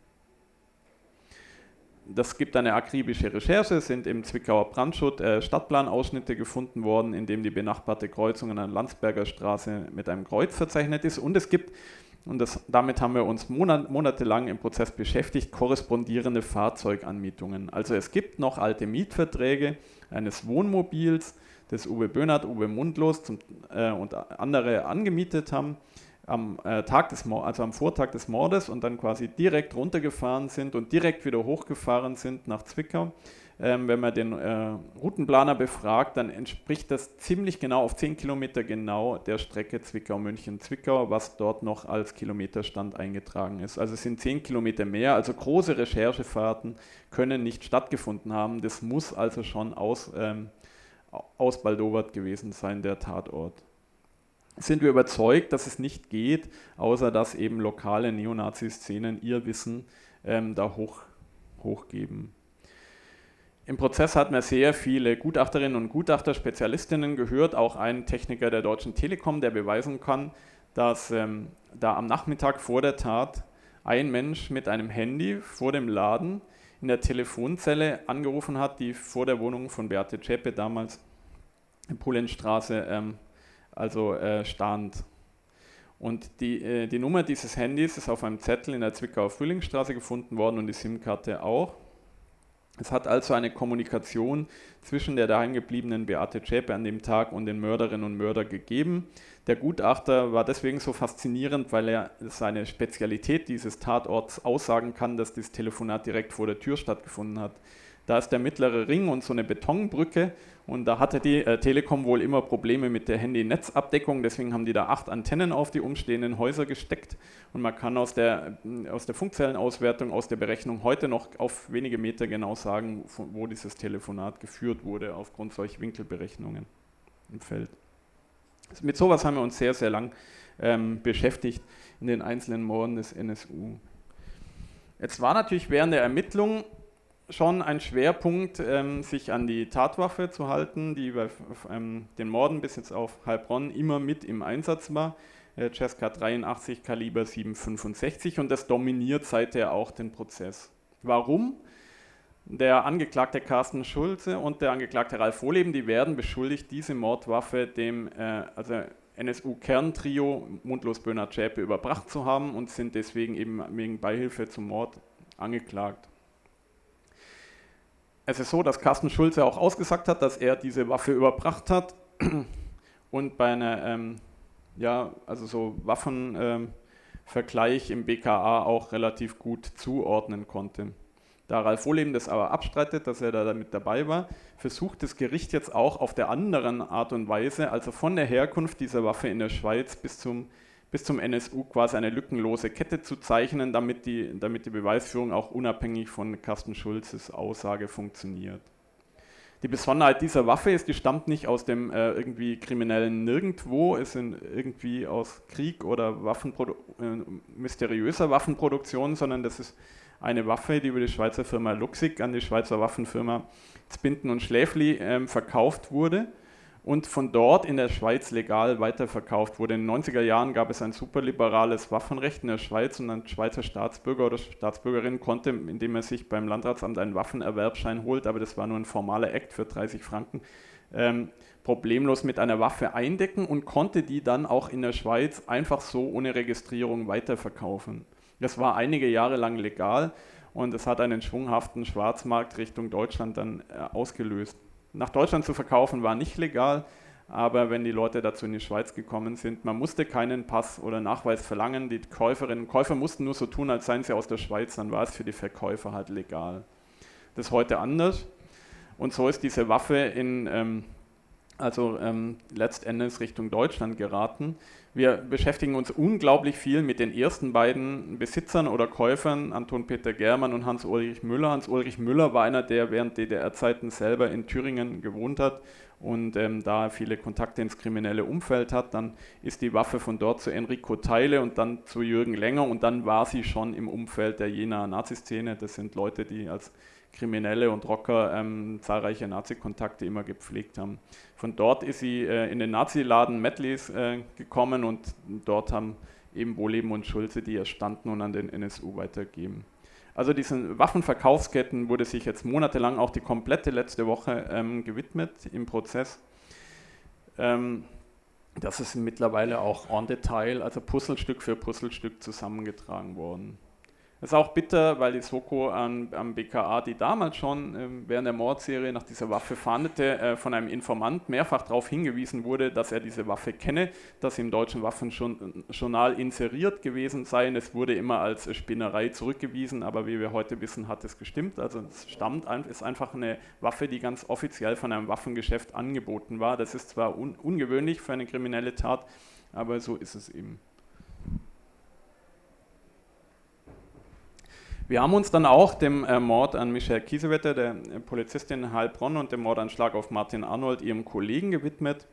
Das gibt eine akribische Recherche, sind im Zwickauer Brandschutz äh, Stadtplanausschnitte gefunden worden, in dem die benachbarte Kreuzung an der Landsberger Straße mit einem Kreuz verzeichnet ist. Und es gibt und das, damit haben wir uns monat, monatelang im Prozess beschäftigt, korrespondierende Fahrzeuganmietungen. Also es gibt noch alte Mietverträge eines Wohnmobils, das Uwe Böhnert, Uwe Mundlos zum, äh, und andere angemietet haben, am, äh, Tag des, also am Vortag des Mordes und dann quasi direkt runtergefahren sind und direkt wieder hochgefahren sind nach Zwickau ähm, wenn man den äh, Routenplaner befragt, dann entspricht das ziemlich genau auf 10 Kilometer genau der Strecke Zwickau-München-Zwickau, was dort noch als Kilometerstand eingetragen ist. Also es sind 10 Kilometer mehr, also große Recherchefahrten können nicht stattgefunden haben. Das muss also schon aus, ähm, ausbaldowert gewesen sein, der Tatort sind wir überzeugt, dass es nicht geht, außer dass eben lokale Neonazi-Szenen ihr Wissen ähm, da hoch, hochgeben. Im Prozess hatten wir sehr viele Gutachterinnen und Gutachter, Spezialistinnen gehört, auch einen Techniker der Deutschen Telekom, der beweisen kann, dass ähm, da am Nachmittag vor der Tat ein Mensch mit einem Handy vor dem Laden in der Telefonzelle angerufen hat, die vor der Wohnung von Beate Zschäpe damals in Pulenstraße ähm, also äh, stand. Und die, äh, die Nummer dieses Handys ist auf einem Zettel in der Zwickauer Frühlingsstraße gefunden worden und die SIM-Karte auch. Es hat also eine Kommunikation zwischen der daheimgebliebenen Beate Zschäpe an dem Tag und den Mörderinnen und Mördern gegeben. Der Gutachter war deswegen so faszinierend, weil er seine Spezialität dieses Tatorts aussagen kann, dass das Telefonat direkt vor der Tür stattgefunden hat. Da ist der mittlere Ring und so eine Betonbrücke und da hatte die äh, Telekom wohl immer Probleme mit der Handy-Netzabdeckung, deswegen haben die da acht Antennen auf die umstehenden Häuser gesteckt und man kann aus der, äh, aus der Funkzellenauswertung, aus der Berechnung heute noch auf wenige Meter genau sagen, wo dieses Telefonat geführt wurde aufgrund solcher Winkelberechnungen im Feld. Mit sowas haben wir uns sehr, sehr lang ähm, beschäftigt in den einzelnen Morden des NSU. Jetzt war natürlich während der Ermittlungen schon ein Schwerpunkt, ähm, sich an die Tatwaffe zu halten, die bei ähm, den Morden bis jetzt auf Heilbronn immer mit im Einsatz war. Äh, Cesca 83 Kaliber 765 und das dominiert seither auch den Prozess. Warum? Der Angeklagte Carsten Schulze und der Angeklagte Ralf Wohleben, die werden beschuldigt, diese Mordwaffe dem äh, also NSU-Kerntrio Mundlos Böhner Zschäpe überbracht zu haben und sind deswegen eben wegen Beihilfe zum Mord angeklagt. Es ist so, dass Carsten Schulze auch ausgesagt hat, dass er diese Waffe überbracht hat und bei einer, ähm, ja, also so Waffenvergleich ähm, im BKA auch relativ gut zuordnen konnte. Da Ralf Wohleben das aber abstreitet, dass er da damit dabei war, versucht das Gericht jetzt auch auf der anderen Art und Weise, also von der Herkunft dieser Waffe in der Schweiz bis zum, bis zum NSU quasi eine lückenlose Kette zu zeichnen, damit die, damit die Beweisführung auch unabhängig von Carsten Schulzes Aussage funktioniert. Die Besonderheit dieser Waffe ist, die stammt nicht aus dem äh, irgendwie kriminellen Nirgendwo, es sind irgendwie aus Krieg oder Waffenprodu äh, mysteriöser Waffenproduktion, sondern das ist eine Waffe, die über die Schweizer Firma Luxig an die Schweizer Waffenfirma Zbinden und Schläfli ähm, verkauft wurde und von dort in der Schweiz legal weiterverkauft wurde. In den 90er Jahren gab es ein superliberales Waffenrecht in der Schweiz und ein Schweizer Staatsbürger oder Staatsbürgerin konnte, indem er sich beim Landratsamt einen Waffenerwerbschein holt, aber das war nur ein formaler Act für 30 Franken, ähm, problemlos mit einer Waffe eindecken und konnte die dann auch in der Schweiz einfach so ohne Registrierung weiterverkaufen. Das war einige Jahre lang legal und es hat einen schwunghaften Schwarzmarkt Richtung Deutschland dann äh, ausgelöst. Nach Deutschland zu verkaufen war nicht legal, aber wenn die Leute dazu in die Schweiz gekommen sind, man musste keinen Pass oder Nachweis verlangen. Die Käuferinnen und Käufer mussten nur so tun, als seien sie aus der Schweiz, dann war es für die Verkäufer halt legal. Das ist heute anders. Und so ist diese Waffe in, ähm, also ähm, letztendlich Richtung Deutschland geraten. Wir beschäftigen uns unglaublich viel mit den ersten beiden Besitzern oder Käufern, Anton Peter Germann und Hans-Ulrich Müller. Hans-Ulrich Müller war einer, der während DDR-Zeiten selber in Thüringen gewohnt hat und ähm, da viele Kontakte ins kriminelle Umfeld hat. Dann ist die Waffe von dort zu Enrico Teile und dann zu Jürgen Länger und dann war sie schon im Umfeld der Jenaer Naziszene. Das sind Leute, die als Kriminelle und Rocker ähm, zahlreiche Nazi-Kontakte immer gepflegt haben. Von dort ist sie äh, in den Nazi-Laden Medleys äh, gekommen und dort haben eben Wohleben und Schulze die erstanden und an den NSU weitergeben. Also diesen Waffenverkaufsketten wurde sich jetzt monatelang auch die komplette letzte Woche ähm, gewidmet im Prozess. Ähm, das ist mittlerweile auch en Detail, also Puzzlestück für Puzzlestück zusammengetragen worden. Das ist auch bitter, weil die Soko an, am BKA, die damals schon äh, während der Mordserie nach dieser Waffe fahndete, äh, von einem Informant mehrfach darauf hingewiesen wurde, dass er diese Waffe kenne, dass sie im deutschen Waffenjournal inseriert gewesen sei. Es wurde immer als Spinnerei zurückgewiesen, aber wie wir heute wissen, hat es gestimmt. Also es stammt, ist einfach eine Waffe, die ganz offiziell von einem Waffengeschäft angeboten war. Das ist zwar un ungewöhnlich für eine kriminelle Tat, aber so ist es eben. Wir haben uns dann auch dem äh, Mord an Michelle Kiesewetter, der äh, Polizistin in Heilbronn, und dem Mordanschlag auf Martin Arnold, ihrem Kollegen, gewidmet.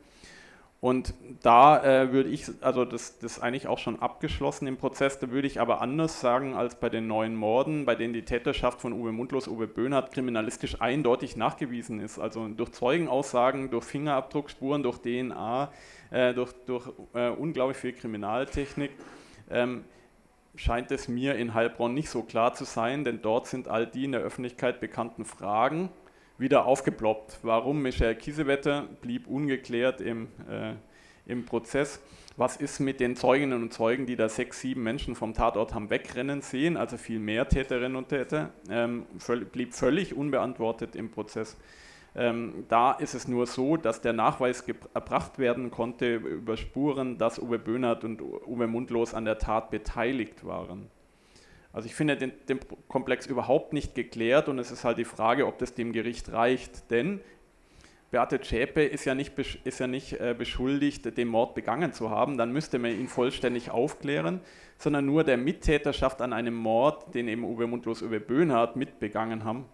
Und da äh, würde ich, also das, das ist eigentlich auch schon abgeschlossen im Prozess, da würde ich aber anders sagen als bei den neuen Morden, bei denen die Täterschaft von Uwe Mundlos, Uwe Böhnhardt kriminalistisch eindeutig nachgewiesen ist. Also durch Zeugenaussagen, durch Fingerabdruckspuren, durch DNA, äh, durch, durch unglaublich viel Kriminaltechnik. Ähm, scheint es mir in Heilbronn nicht so klar zu sein, denn dort sind all die in der Öffentlichkeit bekannten Fragen wieder aufgeploppt. Warum Michael Kiesewetter blieb ungeklärt im, äh, im Prozess. Was ist mit den Zeuginnen und Zeugen, die da sechs, sieben Menschen vom Tatort haben wegrennen sehen, also viel mehr Täterinnen und Täter, ähm, blieb völlig unbeantwortet im Prozess. Ähm, da ist es nur so, dass der Nachweis erbracht werden konnte über Spuren, dass Uwe Böhnert und Uwe Mundlos an der Tat beteiligt waren. Also ich finde den, den, Komplex überhaupt nicht geklärt und es ist halt die Frage, ob das dem Gericht reicht. Denn Beate Zschäpe ist ja nicht, ist ja nicht äh, beschuldigt, den Mord begangen zu haben. Dann müsste man ihn vollständig aufklären, sondern nur der Mittäterschaft an einem Mord, den eben Uwe Mundlos Uwe Böhnhardt mitbegangen haben,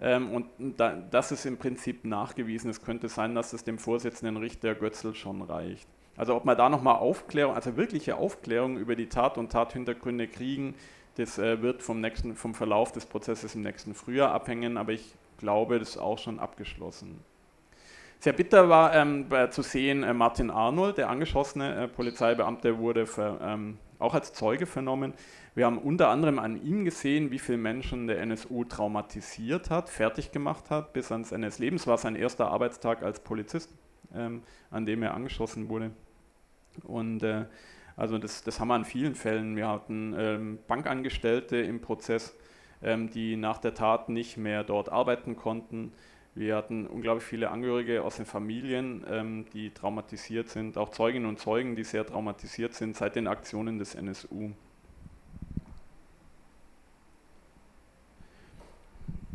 und da, das ist im Prinzip nachgewiesen. Es könnte sein, dass es dem Vorsitzenden Richter Götzl schon reicht. Also ob man da nochmal Aufklärung, also wirkliche Aufklärung über die Tat und Tathintergründe kriegen, Das äh, wird vom, nächsten, vom Verlauf des Prozesses im nächsten Frühjahr abhängen, aber ich glaube, das ist auch schon abgeschlossen. Sehr bitter war ähm, zu sehen, äh, Martin Arnold, der angeschossene äh, Polizeibeamte, wurde für, ähm, auch als Zeuge vernommen. Wir haben unter anderem an ihm gesehen, wie viele Menschen der NSU traumatisiert hat, fertig gemacht hat, bis ans Ende des Lebens. War sein erster Arbeitstag als Polizist, ähm, an dem er angeschossen wurde. Und äh, also das, das, haben wir an vielen Fällen. Wir hatten ähm, Bankangestellte im Prozess, ähm, die nach der Tat nicht mehr dort arbeiten konnten. Wir hatten unglaublich viele Angehörige aus den Familien, ähm, die traumatisiert sind, auch Zeuginnen und Zeugen, die sehr traumatisiert sind seit den Aktionen des NSU.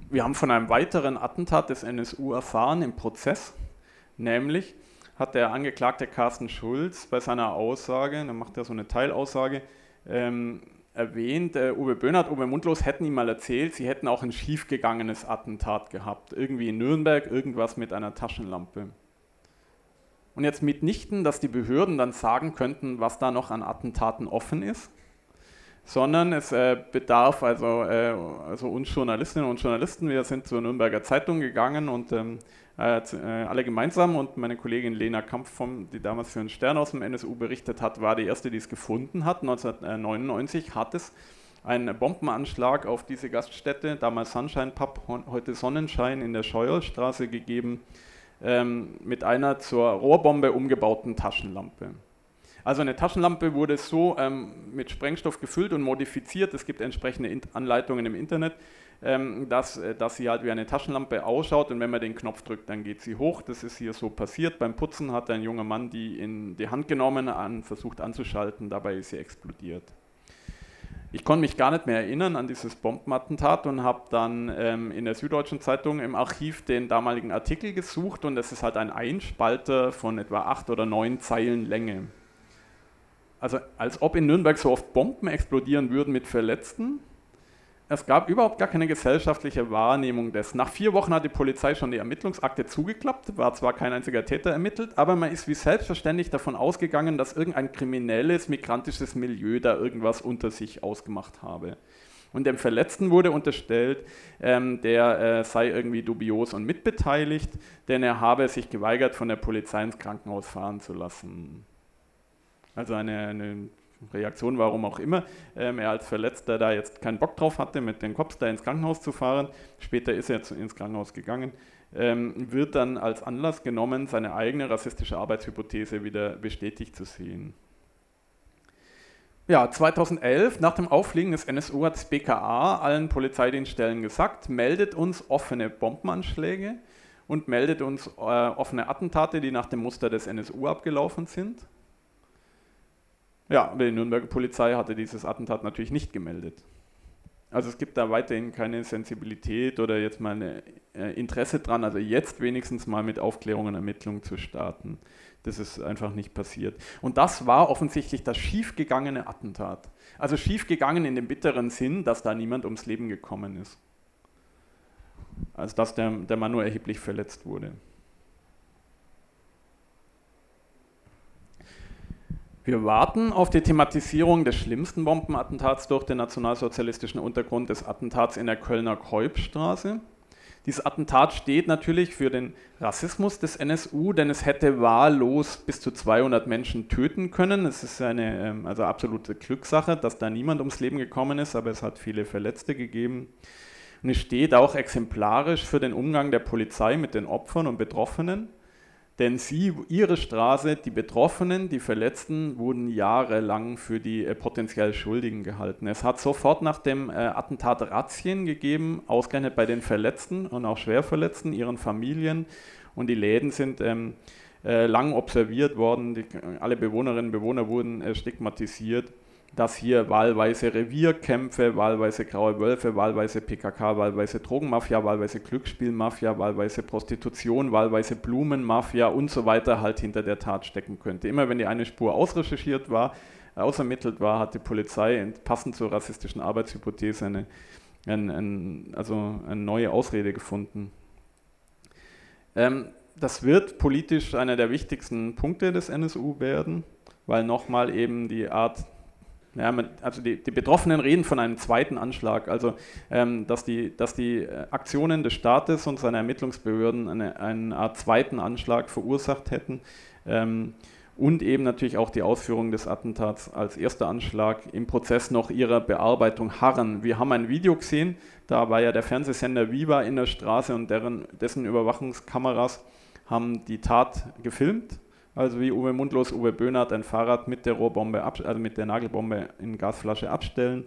Wir haben von einem weiteren Attentat des NSU erfahren im Prozess, nämlich hat der Angeklagte Carsten Schulz bei seiner Aussage, dann macht er so eine Teilaussage, ähm, erwähnt, äh, Uwe Böhnert, Uwe Mundlos hätten ihm mal erzählt, sie hätten auch ein schiefgegangenes Attentat gehabt. Irgendwie in Nürnberg, irgendwas mit einer Taschenlampe. Und jetzt mitnichten, dass die Behörden dann sagen könnten, was da noch an Attentaten offen ist, sondern es äh, bedarf also, äh, also uns Journalistinnen und Journalisten, wir sind zur Nürnberger Zeitung gegangen und ähm, äh, äh, alle gemeinsam und meine Kollegin Lena Kampf, vom, die damals für einen Stern aus dem NSU berichtet hat, war die erste, die es gefunden hat. 1999 hat es einen Bombenanschlag auf diese Gaststätte, damals Sunshine Pub, heute Sonnenschein in der Scheuerstraße gegeben, ähm, mit einer zur Rohrbombe umgebauten Taschenlampe. Also eine Taschenlampe wurde so ähm, mit Sprengstoff gefüllt und modifiziert. Es gibt entsprechende Anleitungen im Internet, dass, äh, dass sie halt wie eine Taschenlampe ausschaut und wenn man den Knopf drückt, dann geht sie hoch. Das ist hier so passiert. Beim Putzen hat ein junger Mann die in die Hand genommen, an, versucht anzuschalten, dabei ist sie explodiert. Ich konnte mich gar nicht mehr erinnern an dieses Bombenattentat und habe dann ähm, in der Süddeutschen Zeitung im Archiv den damaligen Artikel gesucht und es ist halt ein Einspalter von etwa acht oder neun Zeilen Länge. Also als ob in Nürnberg so oft Bomben explodieren würden mit Verletzten es gab überhaupt gar keine gesellschaftliche Wahrnehmung des. Nach vier Wochen hat die Polizei schon die Ermittlungsakte zugeklappt, war zwar kein einziger Täter ermittelt, aber man ist wie selbstverständlich davon ausgegangen, dass irgendein kriminelles, migrantisches Milieu da irgendwas unter sich ausgemacht habe. Und dem Verletzten wurde unterstellt, ähm, der äh, sei irgendwie dubios und mitbeteiligt, denn er habe sich geweigert, von der Polizei ins Krankenhaus fahren zu lassen. Also eine, eine Reaktion, warum auch immer, ähm, er als Verletzter da jetzt keinen Bock drauf hatte, mit den Cops da ins Krankenhaus zu fahren. Später ist er zu, ins Krankenhaus gegangen. Ähm, wird dann als Anlass genommen, seine eigene rassistische Arbeitshypothese wieder bestätigt zu sehen. Ja, 2011, nach dem Auffliegen des NSU, hat das BKA allen Polizeidienststellen gesagt, meldet uns offene Bombenanschläge und meldet uns äh, offene Attentate, die nach dem Muster des NSU abgelaufen sind. Ja, die Nürnberger Polizei hatte dieses Attentat natürlich nicht gemeldet. Also es gibt da weiterhin keine Sensibilität oder jetzt mal ein äh, Interesse dran, also jetzt wenigstens mal mit Aufklärung und Ermittlungen zu starten. Das ist einfach nicht passiert. Und das war offensichtlich das schiefgegangene Attentat. Also schiefgegangen in dem bitteren Sinn, dass da niemand ums Leben gekommen ist. Also dass der, der Mann nur erheblich verletzt wurde. Wir warten auf die Thematisierung des schlimmsten Bombenattentats durch den nationalsozialistischen Untergrund des Attentats in der Kölner Keupstraße. Dieses Attentat steht natürlich für den Rassismus des NSU, denn es hätte wahllos bis zu 200 Menschen töten können. Es ist eine ähm, also absolute Glückssache, dass da niemand ums Leben gekommen ist, aber es hat viele Verletzte gegeben. Und es steht auch exemplarisch für den Umgang der Polizei mit den Opfern und Betroffenen. Denn sie, ihre Straße, die Betroffenen, die Verletzten wurden jahrelang für die äh, potenziell Schuldigen gehalten. Es hat sofort nach dem äh, Attentat Razzien gegeben, ausgerechnet bei den Verletzten und auch Schwerverletzten, ihren Familien. Und die Läden sind ähm, äh, lang observiert worden. Die, alle Bewohnerinnen und Bewohner wurden äh, stigmatisiert dass hier wahlweise Revierkämpfe, wahlweise Graue Wölfe, wahlweise PKK, wahlweise Drogenmafia, wahlweise Glücksspielmafia, wahlweise Prostitution, wahlweise Blumenmafia und so weiter halt hinter der Tat stecken könnte. Immer wenn die eine Spur ausrecherchiert war, ausermittelt war, hat die Polizei passend zur rassistischen Arbeitshypothese eine, ein, ein, also eine neue Ausrede gefunden. Ähm, das wird politisch einer der wichtigsten Punkte des NSU werden, weil nochmal eben die Art Ja, also die, die, Betroffenen reden von einem zweiten Anschlag, also ähm, dass, die, dass die äh, Aktionen des Staates und seiner Ermittlungsbehörden eine, eine Art zweiten Anschlag verursacht hätten. Ähm, und eben natürlich auch die Ausführung des Attentats als erster Anschlag im Prozess noch ihrer Bearbeitung harren. Wir haben ein Video gesehen, da war ja der Fernsehsender Viva in der Straße und deren, dessen Überwachungskameras haben die Tat gefilmt. Also wie Uwe Mundlos, Uwe Böhnert ein Fahrrad mit der Rohrbombe, also mit der Nagelbombe in Gasflasche abstellen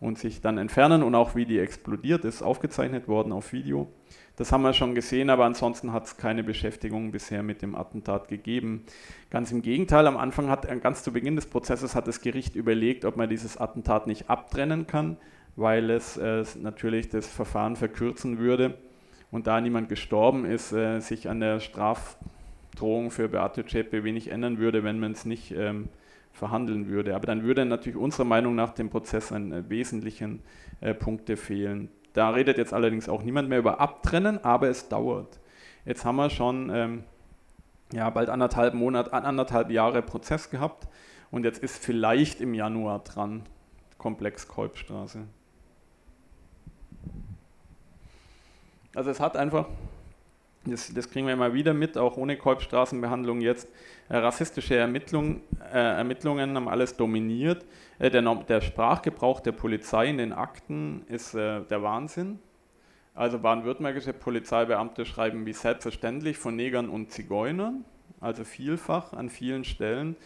und sich dann entfernen und auch wie die explodiert ist, aufgezeichnet worden auf Video. Das haben wir schon gesehen, aber ansonsten hat es keine Beschäftigung bisher mit dem Attentat gegeben. Ganz im Gegenteil, am Anfang hat, ganz zu Beginn des Prozesses hat das Gericht überlegt, ob man dieses Attentat nicht abtrennen kann, weil es äh, natürlich das Verfahren verkürzen würde und da niemand gestorben ist, äh, sich an der Strafdrohung für Beate Zschäpe wenig ändern würde, wenn man es nicht ähm, verhandeln würde. Aber dann würde natürlich unserer Meinung nach dem Prozess an äh, wesentlichen äh, Punkte fehlen. Da redet jetzt allerdings auch niemand mehr über Abtrennen, aber es dauert. Jetzt haben wir schon ähm, ja, bald anderthalb Monate, anderthalb Jahre Prozess gehabt und jetzt ist vielleicht im Januar dran, Komplex Kolbstraße. Also es hat einfach das, das, kriegen wir immer wieder mit, auch ohne Kolbstraßenbehandlung jetzt. Äh, rassistische Ermittlung, äh, Ermittlungen haben alles dominiert. Äh, der, der, Sprachgebrauch der Polizei in den Akten ist äh, der Wahnsinn. Also baden-württembergische Polizeibeamte schreiben wie selbstverständlich von Negern und Zigeunern, also vielfach an vielen Stellen.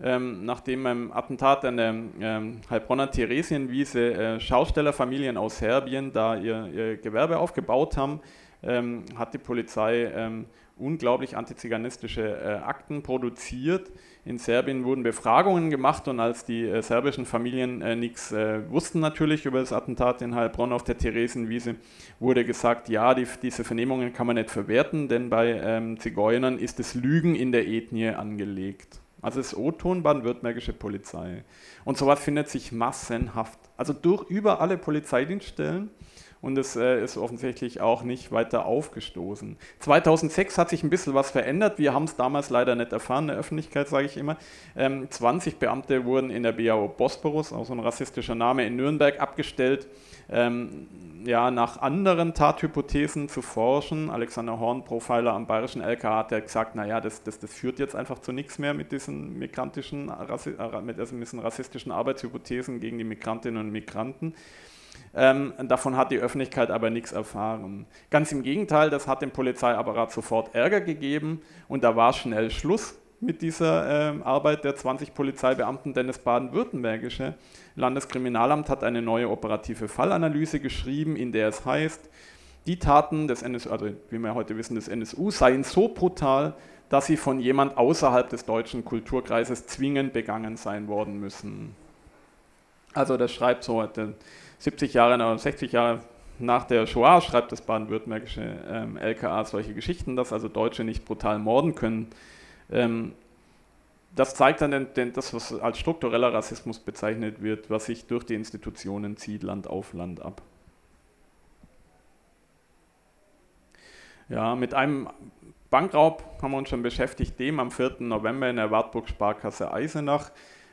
Ähm, nachdem beim Attentat an der ähm, Heilbronner Theresienwiese äh, Schaustellerfamilien aus Serbien da ihr, ihr Gewerbe aufgebaut haben, ähm, hat die Polizei ähm, unglaublich antiziganistische äh, Akten produziert. In Serbien wurden Befragungen gemacht und als die äh, serbischen Familien äh, nichts äh, wussten natürlich über das Attentat in Heilbronn auf der Theresienwiese, wurde gesagt, ja, die, diese Vernehmungen kann man nicht verwerten, denn bei ähm, Zigeunern ist das Lügen in der Ethnie angelegt. Also das O-Ton baden-württembergische Polizei. Und sowas findet sich massenhaft. Also durch über alle Polizeidienststellen und es äh, ist offensichtlich auch nicht weiter aufgestoßen. 2006 hat sich ein bisschen was verändert. Wir haben es damals leider nicht erfahren, in der Öffentlichkeit sage ich immer. Ähm, 20 Beamte wurden in der BAO Bosporus, auch so ein rassistischer Name, in Nürnberg abgestellt, ähm, ja, nach anderen Tathypothesen zu forschen. Alexander Horn, Profiler am bayerischen LKA, hat ja gesagt, naja, das, das, das führt jetzt einfach zu nichts mehr mit diesen migrantischen, äh, mit diesen rassistischen Arbeitshypothesen gegen die Migrantinnen und Migranten. Ähm, davon hat die Öffentlichkeit aber nichts erfahren. Ganz im Gegenteil, das hat dem Polizeiapparat sofort Ärger gegeben und da war schnell Schluss mit dieser äh, Arbeit der 20 Polizeibeamten, denn das baden-württembergische Landeskriminalamt hat eine neue operative Fallanalyse geschrieben, in der es heißt, die Taten des NSU, also wie wir heute wissen, des NSU seien so brutal, dass sie von jemand außerhalb des deutschen Kulturkreises zwingend begangen sein worden müssen. Also das schreibt so der 70 Jahre oder 60 Jahre nach der Shoah schreibt das baden-württembergische ähm, LKA solche Geschichten, dass also Deutsche nicht brutal morden können. Ähm, das zeigt dann den, den, das, was als struktureller Rassismus bezeichnet wird, was sich durch die Institutionen zieht, Land auf Land ab. Ja, mit einem Bankraub haben wir uns schon beschäftigt, dem am 4. November in der Wartburg Sparkasse Eisenach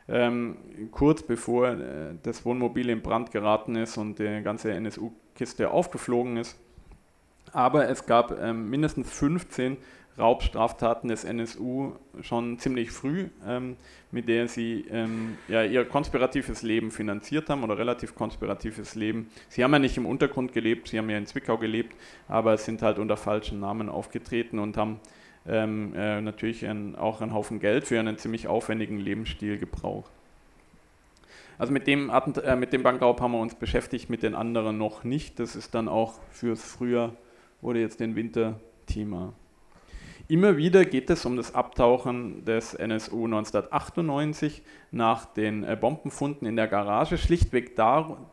ähm, kurz bevor äh, das Wohnmobil in Brand geraten ist und die ganze NSU-Kiste aufgeflogen ist. Aber es gab ähm, mindestens 15 Raubstraftaten des NSU schon ziemlich früh, ähm, mit der sie ähm, ja, ihr konspiratives Leben finanziert haben oder relativ konspiratives Leben. Sie haben ja nicht im Untergrund gelebt, sie haben ja in Zwickau gelebt, aber sind halt unter falschen Namen aufgetreten und haben ähm, äh, natürlich ein, auch einen Haufen Geld für einen ziemlich aufwendigen Lebensstil gebraucht. Also mit dem, äh, mit dem Bankraub haben wir uns beschäftigt, mit den anderen noch nicht. Das ist dann auch fürs Frühjahr oder jetzt den Winter Thema. Immer wieder geht es um das Abtauchen des NSU 1998 nach den äh, Bombenfunden in der Garage, schlichtweg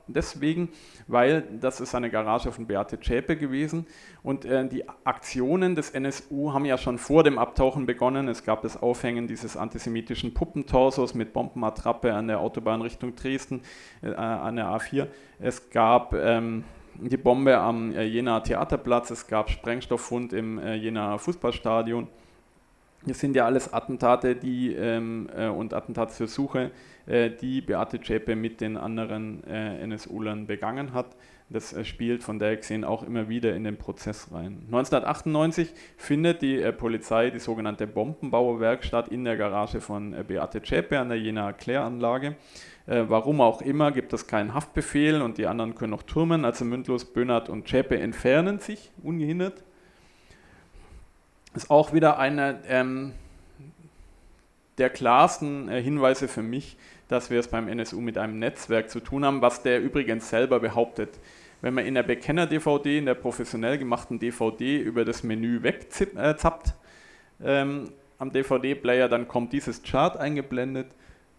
deswegen, weil das ist eine Garage von Beate Zschäpe gewesen und äh, die Aktionen des NSU haben ja schon vor dem Abtauchen begonnen. Es gab das Aufhängen dieses antisemitischen Puppentorsos mit Bombenattrappe an der Autobahn Richtung Dresden, äh, an der A4. Es gab ähm, die Bombe am äh, Jenaer Theaterplatz, es gab Sprengstofffund im äh, Jenaer Fußballstadion. Das sind ja alles Attentate die, ähm, äh, und Attentatsversuche, äh, die Beate Zschäpe mit den anderen äh, NSU-Lern begangen hat. Das äh, spielt von der gesehen auch immer wieder in den Prozess rein. 1998 findet die äh, Polizei die sogenannte Bombenbauwerkstatt in der Garage von äh, Beate Zschäpe an der Jenaer Kläranlage. warum auch immer gibt es keinen Haftbefehl und die anderen können noch turmen. Also Mündlos, Böhnert und Zschäpe entfernen sich ungehindert. Ist auch wieder einer ähm, der klarsten Hinweise für mich, dass wir es beim NSU mit einem Netzwerk zu tun haben, was der übrigens selber behauptet. Wenn man in der Bekenner-DVD, in der professionell gemachten DVD über das Menü wegzappt ähm, am DVD-Player, dann kommt dieses Chart eingeblendet.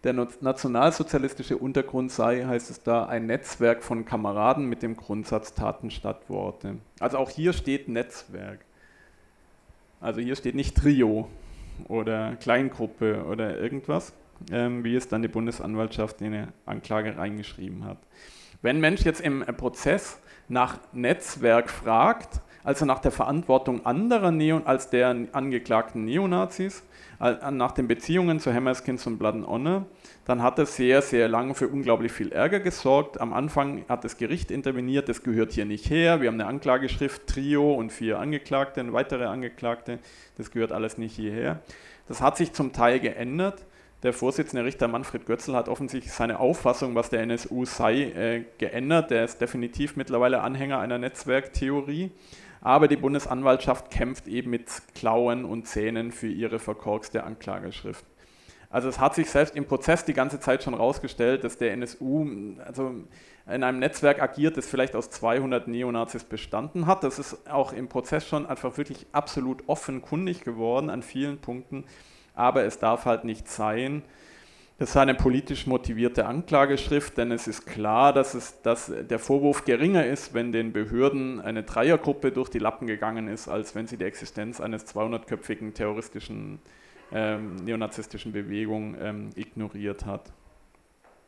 Der nationalsozialistische Untergrund sei, heißt es da, ein Netzwerk von Kameraden mit dem Grundsatz Taten statt Worte. Also auch hier steht Netzwerk. Also hier steht nicht Trio oder Kleingruppe oder irgendwas, ähm, wie es dann die Bundesanwaltschaft in eine Anklage reingeschrieben hat. Wenn ein Mensch jetzt im Prozess nach Netzwerk fragt, also nach der Verantwortung anderer Neo als der angeklagten Neonazis, nach den Beziehungen zu Hammerskins und Blood and Honor, dann hat es sehr, sehr lange für unglaublich viel Ärger gesorgt. Am Anfang hat das Gericht interveniert, das gehört hier nicht her. Wir haben eine Anklageschrift, Trio und vier Angeklagte und weitere Angeklagte, das gehört alles nicht hierher. Das hat sich zum Teil geändert. Der Vorsitzende Richter Manfred Götzl hat offensichtlich seine Auffassung, was der NSU sei, äh, geändert. Der ist definitiv mittlerweile Anhänger einer Netzwerktheorie. Aber die Bundesanwaltschaft kämpft eben mit Klauen und Zähnen für ihre verkorkste Anklageschrift. Also es hat sich selbst im Prozess die ganze Zeit schon herausgestellt, dass der NSU also in einem Netzwerk agiert, das vielleicht aus 200 Neonazis bestanden hat. Das ist auch im Prozess schon einfach wirklich absolut offenkundig geworden an vielen Punkten aber es darf halt nicht sein, das ist eine politisch motivierte Anklageschrift, denn es ist klar, dass, es, dass der Vorwurf geringer ist, wenn den Behörden eine Dreiergruppe durch die Lappen gegangen ist, als wenn sie die Existenz eines 200-köpfigen terroristischen, ähm, neonazistischen Bewegung ähm, ignoriert hat.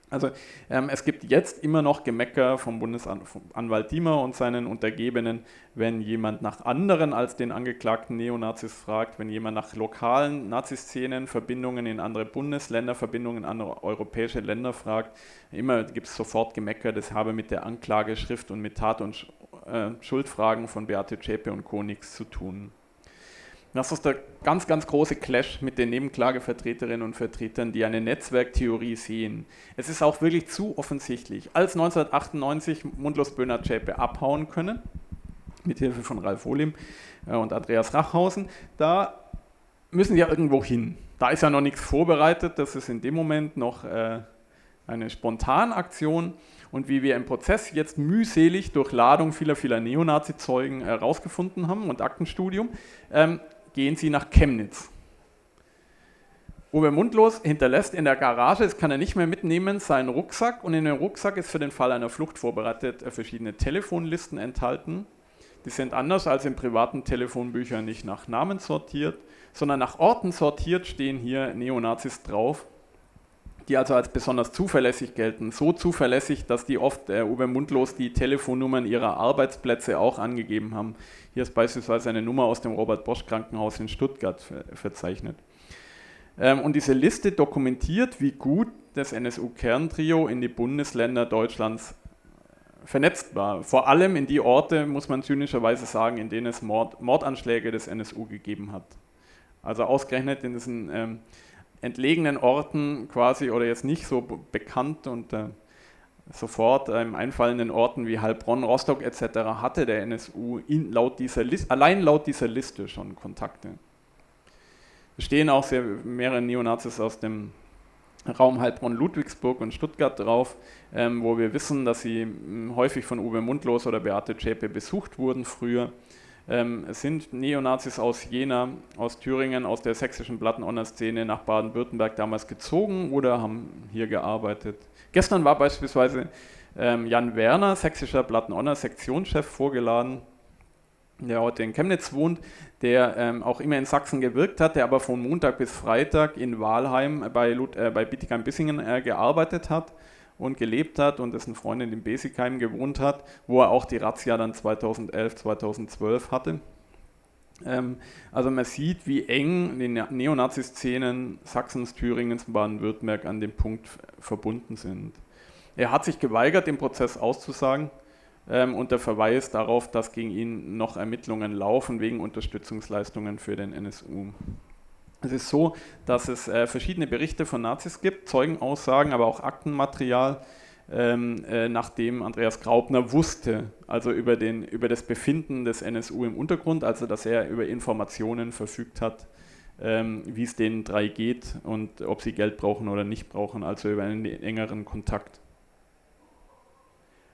Also ähm, es gibt jetzt immer noch Gemecker vom Bundesanwalt Diemer und seinen Untergebenen, wenn jemand nach anderen als den angeklagten Neonazis fragt, wenn jemand nach lokalen Naziszenen, Verbindungen in andere Bundesländer, Verbindungen in andere europäische Länder fragt, immer gibt es sofort Gemecker, das habe mit der Anklageschrift und mit Tat- und äh, Schuldfragen von Beate Zschäpe und nichts zu tun. Das ist der ganz, ganz große Clash mit den Nebenklagevertreterinnen und Vertretern, die eine Netzwerktheorie sehen. Es ist auch wirklich zu offensichtlich. Als 1998 Mundlos Böhner Zschäpe abhauen können, mit Hilfe von Ralf Wohlim äh, und Andreas Rachhausen, da müssen sie ja irgendwo hin. Da ist ja noch nichts vorbereitet, das ist in dem Moment noch äh, eine Spontanaktion. Und wie wir im Prozess jetzt mühselig durch Ladung vieler, vieler Neonazi-Zeugen herausgefunden haben und Aktenstudium, ähm, gehen sie nach Chemnitz. Uwe Mundlos hinterlässt in der Garage, das kann er nicht mehr mitnehmen, seinen Rucksack und in dem Rucksack ist für den Fall einer Flucht vorbereitet äh, verschiedene Telefonlisten enthalten. Die sind anders als in privaten Telefonbüchern nicht nach Namen sortiert, sondern nach Orten sortiert stehen hier Neonazis drauf die also als besonders zuverlässig gelten. So zuverlässig, dass die oft äh, Mundlos die Telefonnummern ihrer Arbeitsplätze auch angegeben haben. Hier ist beispielsweise eine Nummer aus dem Robert Bosch Krankenhaus in Stuttgart verzeichnet. Ähm, und diese Liste dokumentiert, wie gut das NSU-Kerntrio in die Bundesländer Deutschlands äh, vernetzt war. Vor allem in die Orte, muss man zynischerweise sagen, in denen es Mord, Mordanschläge des NSU gegeben hat. Also ausgerechnet in diesen ähm, entlegenen Orten quasi oder jetzt nicht so bekannt und äh, sofort ähm, einfallenden Orten wie Heilbronn, Rostock etc. hatte der NSU in, laut dieser Liste, allein laut dieser Liste schon Kontakte. Es stehen auch sehr, mehrere Neonazis aus dem Raum Heilbronn, Ludwigsburg und Stuttgart drauf, ähm, wo wir wissen, dass sie ähm, häufig von Uwe Mundlos oder Beate Zschäpe besucht wurden früher. Ähm, sind Neonazis aus Jena, aus Thüringen, aus der sächsischen Plattenonner-Szene nach Baden-Württemberg damals gezogen oder haben hier gearbeitet. Gestern war beispielsweise ähm, Jan Werner, sächsischer Plattenonner-Sektionschef, vorgeladen, der heute in Chemnitz wohnt, der ähm, auch immer in Sachsen gewirkt hat, der aber von Montag bis Freitag in Walheim bei, äh, bei Bietigheim-Bissingen äh, gearbeitet hat und gelebt hat und dessen Freundin in Besigheim gewohnt hat, wo er auch die Razzia dann 2011, 2012 hatte. Ähm, also man sieht, wie eng die Neonazi-Szenen Sachsens, Thüringens, Baden-Württemberg an dem Punkt verbunden sind. Er hat sich geweigert, den Prozess auszusagen ähm, unter Verweis darauf, dass gegen ihn noch Ermittlungen laufen wegen Unterstützungsleistungen für den NSU. Es ist so, dass es äh, verschiedene Berichte von Nazis gibt, Zeugenaussagen, aber auch Aktenmaterial, ähm, äh, nachdem Andreas Graupner wusste, also über, den, über das Befinden des NSU im Untergrund, also dass er über Informationen verfügt hat, ähm, wie es denen drei geht und ob sie Geld brauchen oder nicht brauchen, also über einen engeren Kontakt.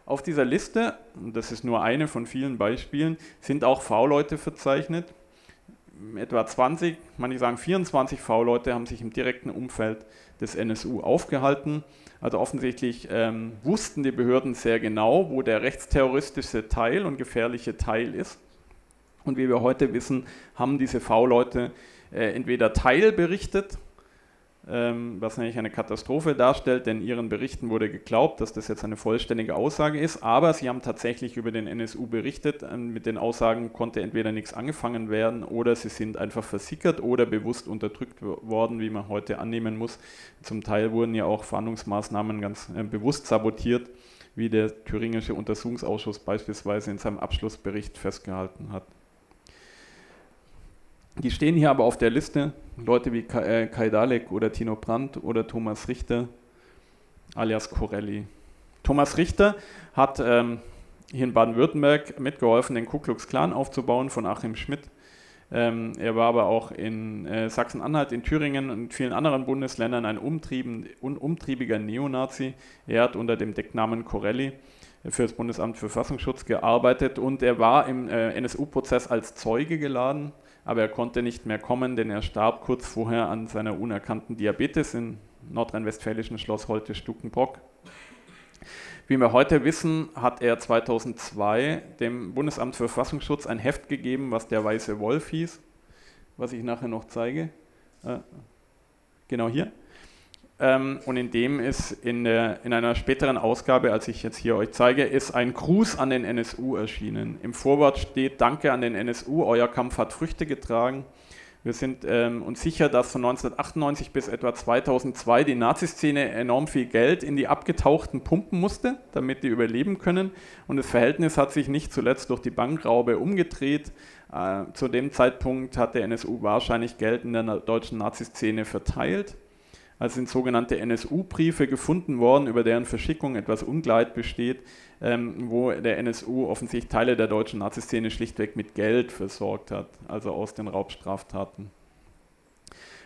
Auf dieser Liste, das ist nur eine von vielen Beispielen, sind auch V-Leute verzeichnet. Etwa 20, manche sagen 24 V-Leute haben sich im direkten Umfeld des NSU aufgehalten. Also offensichtlich ähm, wussten die Behörden sehr genau, wo der rechtsterroristische Teil und gefährliche Teil ist. Und wie wir heute wissen, haben diese V-Leute äh, entweder teilberichtet, was eigentlich eine Katastrophe darstellt, denn ihren Berichten wurde geglaubt, dass das jetzt eine vollständige Aussage ist, aber sie haben tatsächlich über den NSU berichtet. Ähm, mit den Aussagen konnte entweder nichts angefangen werden oder sie sind einfach versickert oder bewusst unterdrückt worden, wie man heute annehmen muss. Zum Teil wurden ja auch Fahndungsmaßnahmen ganz äh, bewusst sabotiert, wie der Thüringische Untersuchungsausschuss beispielsweise in seinem Abschlussbericht festgehalten hat. Die stehen hier aber auf der Liste. Leute wie Kai äh, Dalek oder Tino Brandt oder Thomas Richter, alias Corelli. Thomas Richter hat ähm, hier in Baden-Württemberg mitgeholfen, den Ku Klux Klan aufzubauen von Achim Schmidt. Ähm, er war aber auch in äh, Sachsen-Anhalt, in Thüringen und vielen anderen Bundesländern ein un, umtriebiger Neonazi. Er hat unter dem Decknamen Corelli für das Bundesamt für Verfassungsschutz gearbeitet und er war im äh, NSU-Prozess als Zeuge geladen aber er konnte nicht mehr kommen, denn er starb kurz vorher an seiner unerkannten Diabetes im nordrhein-westfälischen Schloss Holte-Stukenbrock. Wie wir heute wissen, hat er 2002 dem Bundesamt für Verfassungsschutz ein Heft gegeben, was der Weiße Wolf hieß, was ich nachher noch zeige. Äh, genau hier. Ähm, und in dem ist in, der, in einer späteren Ausgabe, als ich jetzt hier euch zeige, ist ein Gruß an den NSU erschienen. Im Vorwort steht Danke an den NSU, euer Kampf hat Früchte getragen. Wir sind ähm, uns sicher, dass von 1998 bis etwa 2002 die Naziszene enorm viel Geld in die Abgetauchten pumpen musste, damit die überleben können. Und das Verhältnis hat sich nicht zuletzt durch die Bankraube umgedreht. Äh, zu dem Zeitpunkt hat der NSU wahrscheinlich Geld in der deutschen Naziszene verteilt als sind sogenannte NSU-Briefe gefunden worden, über deren Verschickung etwas Ungleit besteht, ähm, wo der NSU offensichtlich Teile der deutschen Naziszene schlichtweg mit Geld versorgt hat, also aus den Raubstraftaten.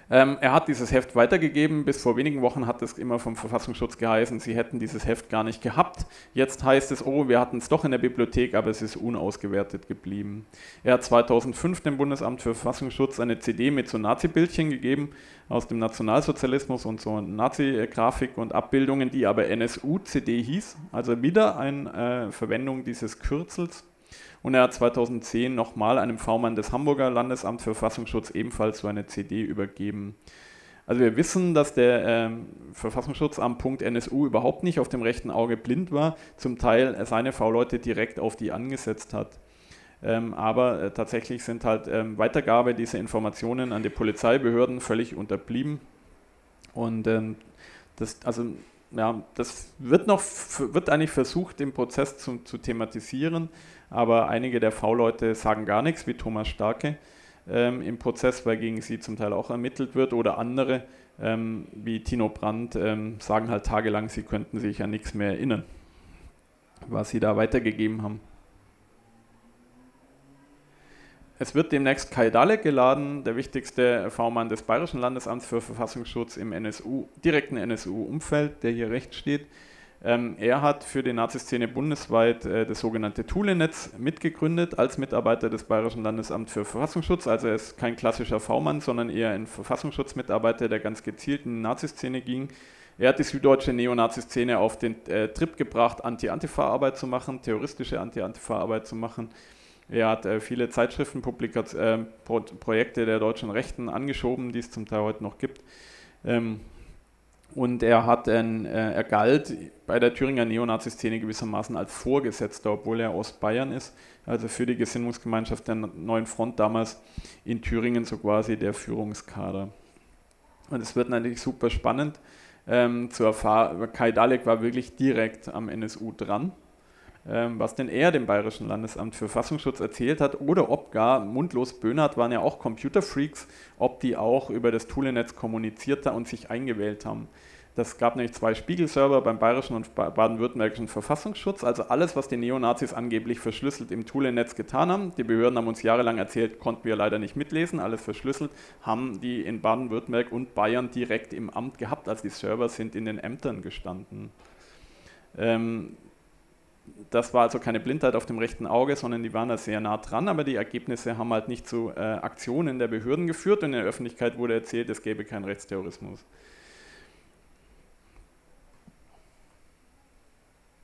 Ähm, er hat dieses Heft weitergegeben. Bis vor wenigen Wochen hat es immer vom Verfassungsschutz geheißen, sie hätten dieses Heft gar nicht gehabt. Jetzt heißt es, oh, wir hatten es doch in der Bibliothek, aber es ist unausgewertet geblieben. Er hat 2005 dem Bundesamt für Verfassungsschutz eine CD mit so Nazi-Bildchen gegeben aus dem Nationalsozialismus und so Nazi-Grafik und Abbildungen, die aber NSU-CD hieß. Also wieder eine äh, Verwendung dieses Kürzels und er hat 2010 nochmal einem V-Mann des Hamburger Landesamts für Verfassungsschutz ebenfalls so eine CD übergeben. Also wir wissen, dass der äh, Verfassungsschutz am Punkt NSU überhaupt nicht auf dem rechten Auge blind war, zum Teil seine V-Leute direkt auf die angesetzt hat. Ähm, aber äh, tatsächlich sind halt ähm, Weitergabe dieser Informationen an die Polizeibehörden völlig unterblieben. Und ähm, das, also, ja, das wird noch wird eigentlich versucht, den Prozess zu, zu thematisieren aber einige der V-Leute sagen gar nichts, wie Thomas Starke ähm, im Prozess, weil gegen sie zum Teil auch ermittelt wird, oder andere, ähm, wie Tino Brandt, ähm, sagen halt tagelang, sie könnten sich an nichts mehr erinnern, was sie da weitergegeben haben. Es wird demnächst Kai Dalek geladen, der wichtigste V-Mann des Bayerischen Landesamts für Verfassungsschutz im NSU, direkten NSU-Umfeld, der hier rechts steht. Ähm, er hat für die Nazi-Szene bundesweit äh, das sogenannte Thule-Netz mitgegründet als Mitarbeiter des Bayerischen Landesamts für Verfassungsschutz. Also er ist kein klassischer V-Mann, sondern eher ein Verfassungsschutzmitarbeiter, der ganz gezielt in die Nazi-Szene ging. Er hat die süddeutsche Neonazi-Szene auf den äh, Trip gebracht, Anti-Antifa-Arbeit zu machen, terroristische Anti-Antifa-Arbeit zu machen. Er hat äh, viele Zeitschriftenprojekte äh, Pro der deutschen Rechten angeschoben, die es zum Teil heute noch gibt. Ähm, Und er hat ein, äh, er galt bei der Thüringer Neonazi-Szene gewissermaßen als Vorgesetzter, obwohl er aus Bayern ist, also für die Gesinnungsgemeinschaft der Neuen Front damals in Thüringen so quasi der Führungskader. Und es wird natürlich super spannend ähm, zu erfahren. Kai Dalek war wirklich direkt am NSU dran ähm, was denn er dem Bayerischen Landesamt für Verfassungsschutz erzählt hat oder ob gar Mundlos Böhnert waren ja auch Computerfreaks, ob die auch über das Toolenetz kommuniziert und sich eingewählt haben. Das gab nämlich zwei Spiegelserver beim Bayerischen und Baden-Württembergischen Verfassungsschutz, also alles, was die Neonazis angeblich verschlüsselt im Toolenetz getan haben. Die Behörden haben uns jahrelang erzählt, konnten wir leider nicht mitlesen, alles verschlüsselt, haben die in Baden-Württemberg und Bayern direkt im Amt gehabt, als die Server sind in den Ämtern gestanden. Ähm, das war also keine Blindheit auf dem rechten Auge, sondern die waren da sehr nah dran, aber die Ergebnisse haben halt nicht zu äh, Aktionen der Behörden geführt und in der Öffentlichkeit wurde erzählt, es gäbe keinen Rechtsterrorismus.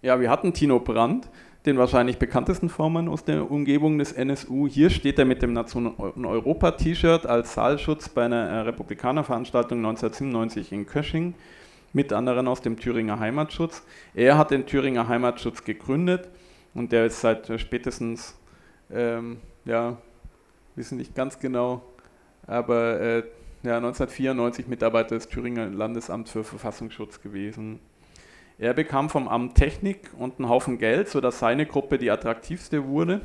Ja, wir hatten Tino Brandt, den wahrscheinlich bekanntesten Vormann aus der Umgebung des NSU. Hier steht er mit dem Nation-Europa-T-Shirt als Saalschutz bei einer äh, Republikanerveranstaltung 1997 in Kösching mit anderen aus dem Thüringer Heimatschutz. Er hat den Thüringer Heimatschutz gegründet und der ist seit äh, spätestens, ähm, ja, wissen nicht ganz genau, aber äh, ja, 1994 Mitarbeiter des Thüringer Landesamts für Verfassungsschutz gewesen. Er bekam vom Amt Technik und einen Haufen Geld, sodass seine Gruppe die attraktivste wurde.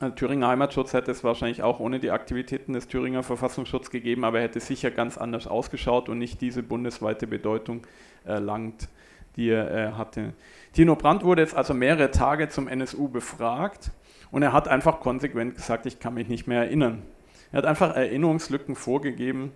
Also Thüringer Heimatschutz hätte es wahrscheinlich auch ohne die Aktivitäten des Thüringer Verfassungsschutzes gegeben, aber er hätte sicher ganz anders ausgeschaut und nicht diese bundesweite Bedeutung erlangt, die er äh, hatte. Tino Brandt wurde jetzt also mehrere Tage zum NSU befragt und er hat einfach konsequent gesagt, ich kann mich nicht mehr erinnern. Er hat einfach Erinnerungslücken vorgegeben.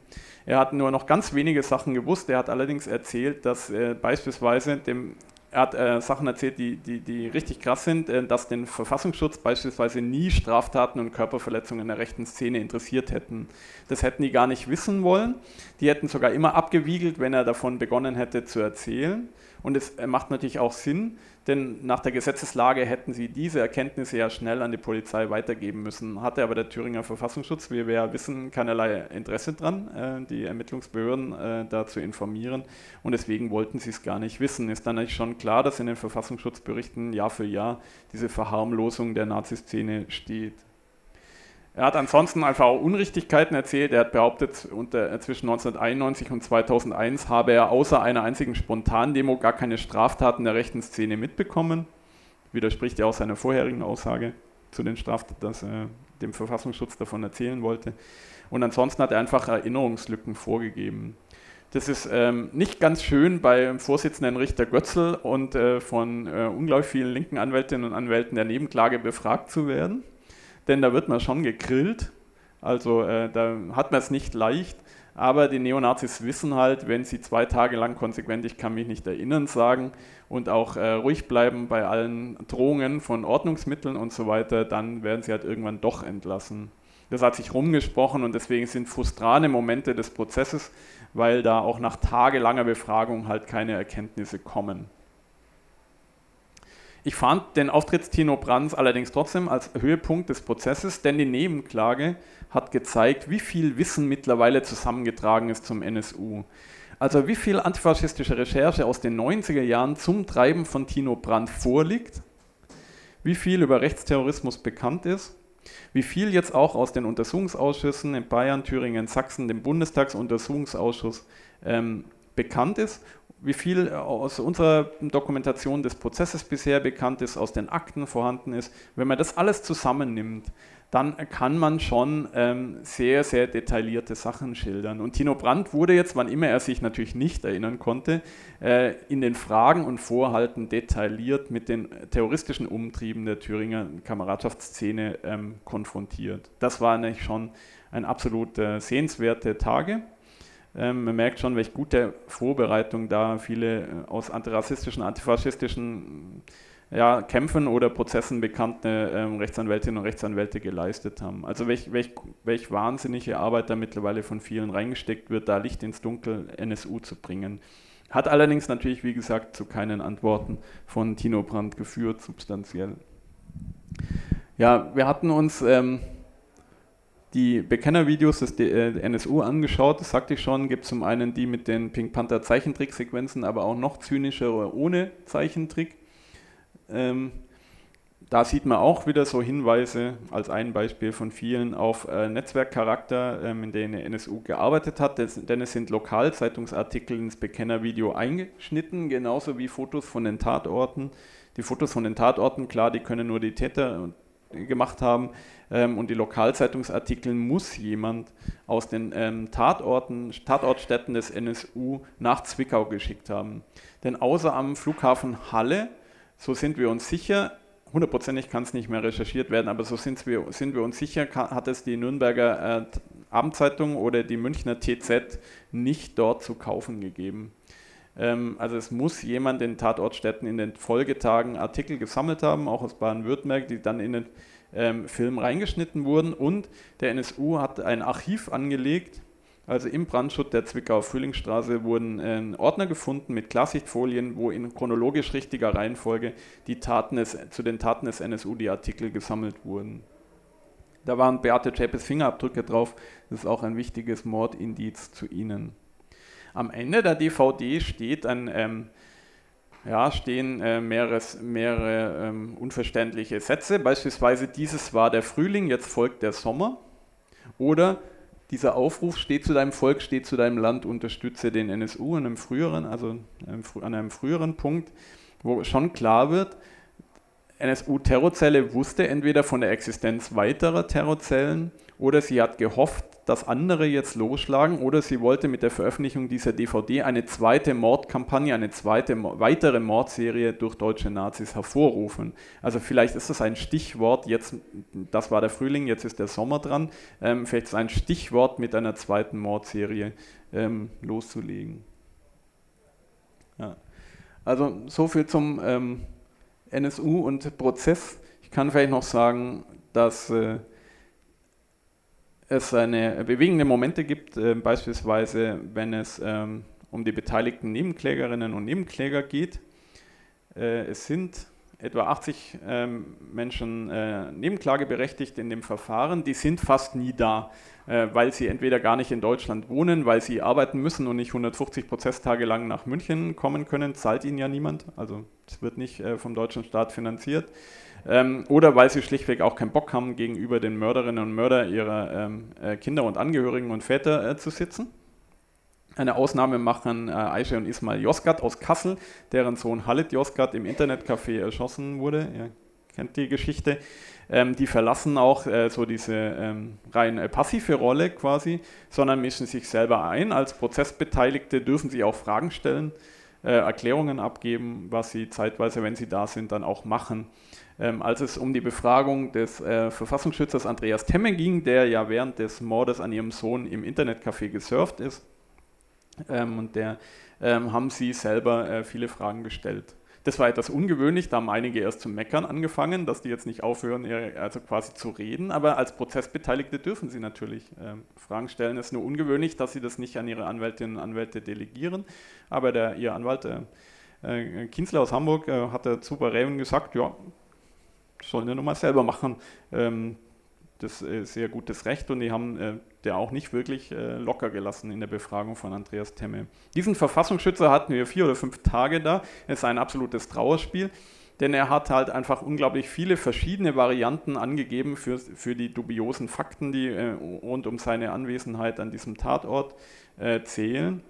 Er hat nur noch ganz wenige Sachen gewusst. Er hat allerdings erzählt, dass äh, beispielsweise dem er hat äh, Sachen erzählt, die, die, die richtig krass sind, äh, dass den Verfassungsschutz beispielsweise nie Straftaten und Körperverletzungen in der rechten Szene interessiert hätten. Das hätten die gar nicht wissen wollen. Die hätten sogar immer abgewiegelt, wenn er davon begonnen hätte zu erzählen. Und es äh, macht natürlich auch Sinn, denn nach der Gesetzeslage hätten sie diese Erkenntnisse ja schnell an die Polizei weitergeben müssen. Hatte aber der Thüringer Verfassungsschutz, wie wir ja wissen, keinerlei Interesse dran, äh, die Ermittlungsbehörden äh, da zu informieren. Und deswegen wollten sie es gar nicht wissen. Ist dann eigentlich schon klar, dass in den Verfassungsschutzberichten Jahr für Jahr diese Verharmlosung der Naziszene steht. Er hat ansonsten einfach auch Unrichtigkeiten erzählt. Er hat behauptet, unter, zwischen 1991 und 2001 habe er außer einer einzigen Spontandemo gar keine Straftaten der rechten Szene mitbekommen. Widerspricht ja auch seiner vorherigen Aussage zu den Straftaten, dass er dem Verfassungsschutz davon erzählen wollte. Und ansonsten hat er einfach Erinnerungslücken vorgegeben. Das ist ähm, nicht ganz schön beim Vorsitzenden Richter Götzl und äh, von äh, unglaublich vielen linken Anwältinnen und Anwälten der Nebenklage befragt zu werden denn da wird man schon gegrillt. Also äh, da hat man es nicht leicht. Aber die Neonazis wissen halt, wenn sie zwei Tage lang konsequent, ich kann mich nicht erinnern, sagen und auch äh, ruhig bleiben bei allen Drohungen von Ordnungsmitteln und so weiter, dann werden sie halt irgendwann doch entlassen. Das hat sich rumgesprochen und deswegen sind frustrane Momente des Prozesses, weil da auch nach tagelanger Befragung halt keine Erkenntnisse kommen. Ich fand den Auftritt Tino Brands allerdings trotzdem als Höhepunkt des Prozesses, denn die Nebenklage hat gezeigt, wie viel Wissen mittlerweile zusammengetragen ist zum NSU. Also wie viel antifaschistische Recherche aus den 90er Jahren zum Treiben von Tino Brandt vorliegt, wie viel über Rechtsterrorismus bekannt ist, wie viel jetzt auch aus den Untersuchungsausschüssen in Bayern, Thüringen, Sachsen, dem Bundestagsuntersuchungsausschuss ähm, bekannt ist wie viel aus unserer Dokumentation des Prozesses bisher bekannt ist, aus den Akten vorhanden ist, wenn man das alles zusammennimmt, dann kann man schon ähm, sehr, sehr detaillierte Sachen schildern. Und Tino Brandt wurde jetzt, wann immer er sich natürlich nicht erinnern konnte, äh, in den Fragen und Vorhalten detailliert mit den terroristischen Umtrieben der Thüringer Kameradschaftsszene ähm, konfrontiert. Das war eigentlich schon ein absolut äh, sehenswerte Tage. Ähm, man merkt schon, welche gute Vorbereitung da viele äh, aus antirassistischen, antifaschistischen ja, Kämpfen oder Prozessen bekannte ähm, Rechtsanwältinnen und Rechtsanwälte geleistet haben. Also welch, welch, welch wahnsinnige Arbeit da mittlerweile von vielen reingesteckt wird, da Licht ins Dunkel NSU zu bringen. Hat allerdings natürlich, wie gesagt, zu keinen Antworten von Tino Brandt geführt, substanziell. Ja, wir hatten uns ähm, die Bekennervideos des NSU angeschaut, das sagte ich schon, gibt zum einen die mit den Pink Panther Zeichentricksequenzen, aber auch noch zynischere ohne Zeichentrick. Ähm, da sieht man auch wieder so Hinweise als ein Beispiel von vielen auf äh, Netzwerkcharakter, ähm, in denen der NSU gearbeitet hat, denn es sind Lokalzeitungsartikel ins Bekennervideo eingeschnitten, genauso wie Fotos von den Tatorten. Die Fotos von den Tatorten, klar, die können nur die Täter gemacht haben ähm, und die Lokalzeitungsartikel muss jemand aus den ähm, Tatorten, Tatortstätten des NSU nach Zwickau geschickt haben. Denn außer am Flughafen Halle, so sind wir uns sicher, hundertprozentig kann es nicht mehr recherchiert werden, aber so sind wir, sind wir uns sicher, hat es die Nürnberger äh, Abendzeitung oder die Münchner TZ nicht dort zu kaufen gegeben. Ähm, also es muss jemand in Tatortstätten in den Folgetagen Artikel gesammelt haben, auch aus Baden-Württemberg, die dann in den ähm, Film reingeschnitten wurden und der NSU hat ein Archiv angelegt, also im Brandschutt der Zwickauer Frühlingsstraße wurden äh, Ordner gefunden mit Klarsichtfolien, wo in chronologisch richtiger Reihenfolge die Taten des, zu den Taten des NSU die Artikel gesammelt wurden. Da waren Beate Zschäpes Fingerabdrücke drauf. Das ist auch ein wichtiges Mordindiz zu ihnen. Am Ende der DVD steht ein, ähm, ja, stehen äh, mehreres, mehrere ähm, unverständliche Sätze. Beispielsweise dieses war der Frühling, jetzt folgt der Sommer. Oder dieser Aufruf steht zu deinem Volk, steht zu deinem Land, unterstütze den NSU an einem früheren, also an einem früheren Punkt, wo schon klar wird, NSU-Terrorzelle wusste entweder von der Existenz weiterer Terrorzellen oder sie hat gehofft, dass andere jetzt losschlagen oder sie wollte mit der Veröffentlichung dieser DVD eine zweite Mordkampagne, eine zweite weitere Mordserie durch deutsche Nazis hervorrufen. Also vielleicht ist das ein Stichwort, jetzt, das war der Frühling, jetzt ist der Sommer dran, ähm, vielleicht ist ein Stichwort mit einer zweiten Mordserie ähm, loszulegen. Ja. Also so viel zum ähm, NSU und Prozess. Ich kann vielleicht noch sagen, dass äh, es eine bewegende Momente gibt, äh, beispielsweise wenn es ähm, um die beteiligten Nebenklägerinnen und Nebenkläger geht. Äh, es sind etwa 80 ähm, Menschen äh, nebenklageberechtigt in dem Verfahren, die sind fast nie da, äh, weil sie entweder gar nicht in Deutschland wohnen, weil sie arbeiten müssen und nicht 150 Prozesstage lang nach München kommen können, zahlt ihnen ja niemand, also es wird nicht äh, vom deutschen Staat finanziert ähm, oder weil sie schlichtweg auch keinen Bock haben, gegenüber den Mörderinnen und Mördern ihrer ähm, äh, Kinder und Angehörigen und Väter äh, zu sitzen. Eine Ausnahme machen äh, Aisha und Ismail Josgat aus Kassel, deren Sohn Halit Josgat im Internetcafé erschossen wurde. Ihr kennt die Geschichte. Ähm, die verlassen auch äh, so diese ähm, rein äh, passive Rolle quasi, sondern mischen sich selber ein. Als Prozessbeteiligte dürfen sie auch Fragen stellen, äh, Erklärungen abgeben, was sie zeitweise, wenn sie da sind, dann auch machen. Ähm, als es um die Befragung des äh, Verfassungsschützers Andreas Temme ging, der ja während des Mordes an ihrem Sohn im Internetcafé gesurft ist. Ähm, und der ähm, haben sie selber äh, viele Fragen gestellt. Das war etwas ungewöhnlich, da haben einige erst zu meckern angefangen, dass die jetzt nicht aufhören, also quasi zu reden, aber als Prozessbeteiligte dürfen sie natürlich äh, Fragen stellen. Es ist nur ungewöhnlich, dass sie das nicht an ihre Anwältinnen und Anwälte delegieren, aber der, ihr Anwalt äh, äh Kienzler aus Hamburg äh, hat dazu bei Raven gesagt, ja, sollen ja nochmal selber machen. Ähm, das ist sehr gutes Recht und die haben äh, der auch nicht wirklich äh, locker gelassen in der Befragung von Andreas Temme. Diesen Verfassungsschützer hatten wir vier oder fünf Tage da. Es ist ein absolutes Trauerspiel, denn er hat halt einfach unglaublich viele verschiedene Varianten angegeben für, für die dubiosen Fakten, die äh, rund um seine Anwesenheit an diesem Tatort äh, zählen.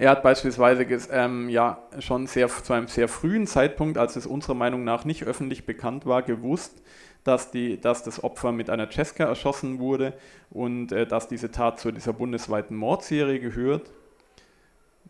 Er hat beispielsweise ähm, ja, schon sehr, zu einem sehr frühen Zeitpunkt, als es unserer Meinung nach nicht öffentlich bekannt war, gewusst, dass, die, dass das Opfer mit einer Cesca erschossen wurde und äh, dass diese Tat zu dieser bundesweiten Mordserie gehört.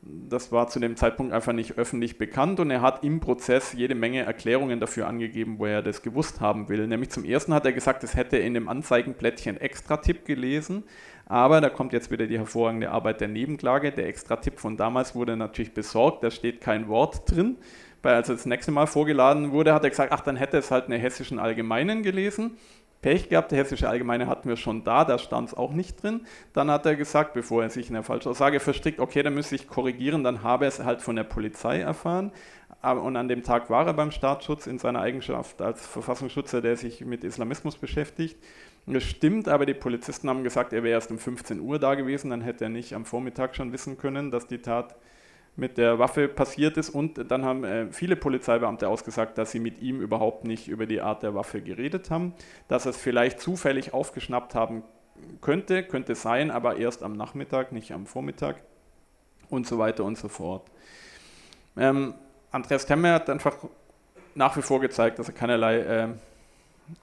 Das war zu dem Zeitpunkt einfach nicht öffentlich bekannt und er hat im Prozess jede Menge Erklärungen dafür angegeben, wo er das gewusst haben will. Nämlich zum ersten hat er gesagt, es hätte in dem Anzeigenblättchen Extra-Tipp gelesen, aber da kommt jetzt wieder die hervorragende Arbeit der Nebenklage. Der Extra-Tipp von damals wurde natürlich besorgt, da steht kein Wort drin. Weil als er das nächste Mal vorgeladen wurde, hat er gesagt, ach, dann hätte es halt eine hessischen Allgemeinen gelesen. Pech gehabt, die hessische Allgemeine hatten wir schon da, da stand es auch nicht drin. Dann hat er gesagt, bevor er sich in der Falschaussage verstrickt, okay, dann müsste ich korrigieren, dann habe er es halt von der Polizei erfahren. und an dem Tag war er beim Staatsschutz in seiner Eigenschaft als Verfassungsschützer, der sich mit Islamismus beschäftigt. Das stimmt, aber die Polizisten haben gesagt, er wäre erst um 15 Uhr da gewesen, dann hätte er nicht am Vormittag schon wissen können, dass die Tat mit der Waffe passiert ist. Und dann haben äh, viele Polizeibeamte ausgesagt, dass sie mit ihm überhaupt nicht über die Art der Waffe geredet haben, dass er es vielleicht zufällig aufgeschnappt haben könnte, könnte sein, aber erst am Nachmittag, nicht am Vormittag und so weiter und so fort. Ähm, Andreas Temmer hat einfach nach wie vor gezeigt, dass er keinerlei äh,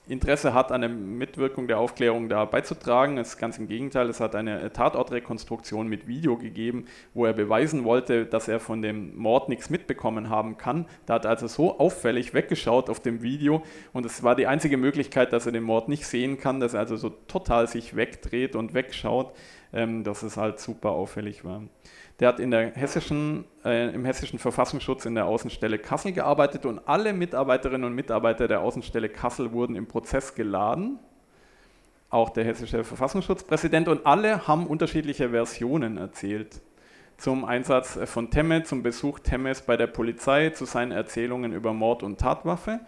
Interesse hat, an der Mitwirkung der Aufklärung da beizutragen. Es ist ganz im Gegenteil, es hat eine Tatortrekonstruktion mit Video gegeben, wo er beweisen wollte, dass er von dem Mord nichts mitbekommen haben kann. Da hat er also so auffällig weggeschaut auf dem Video und es war die einzige Möglichkeit, dass er den Mord nicht sehen kann, dass er also so total sich wegdreht und wegschaut, ähm, dass es halt super auffällig war. Der hat in der hessischen, äh, im hessischen Verfassungsschutz in der Außenstelle Kassel gearbeitet und alle Mitarbeiterinnen und Mitarbeiter der Außenstelle Kassel wurden im Prozess geladen. Auch der hessische Verfassungsschutzpräsident und alle haben unterschiedliche Versionen erzählt. Zum Einsatz von Temme, zum Besuch Temmes bei der Polizei, zu seinen Erzählungen über Mord und Tatwaffe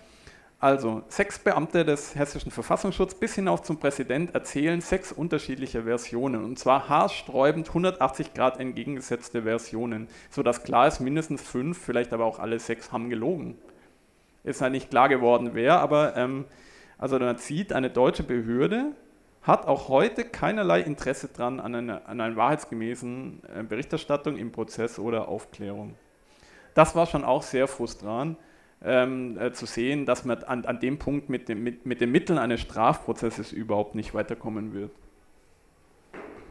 also, sechs Beamte des hessischen Verfassungsschutzes bis hinauf zum Präsident erzählen sechs unterschiedliche Versionen und zwar haarsträubend 180 Grad entgegengesetzte Versionen, sodass klar ist, mindestens fünf, vielleicht aber auch alle sechs haben gelogen. Ist halt nicht klar geworden, wer, aber ähm, also man sieht, eine deutsche Behörde hat auch heute keinerlei Interesse dran an einer, an einer wahrheitsgemäßen äh, Berichterstattung im Prozess oder Aufklärung. Das war schon auch sehr frustrant ähm, äh, zu sehen, dass man an, an dem Punkt mit, dem, mit, mit den Mitteln eines Strafprozesses überhaupt nicht weiterkommen wird.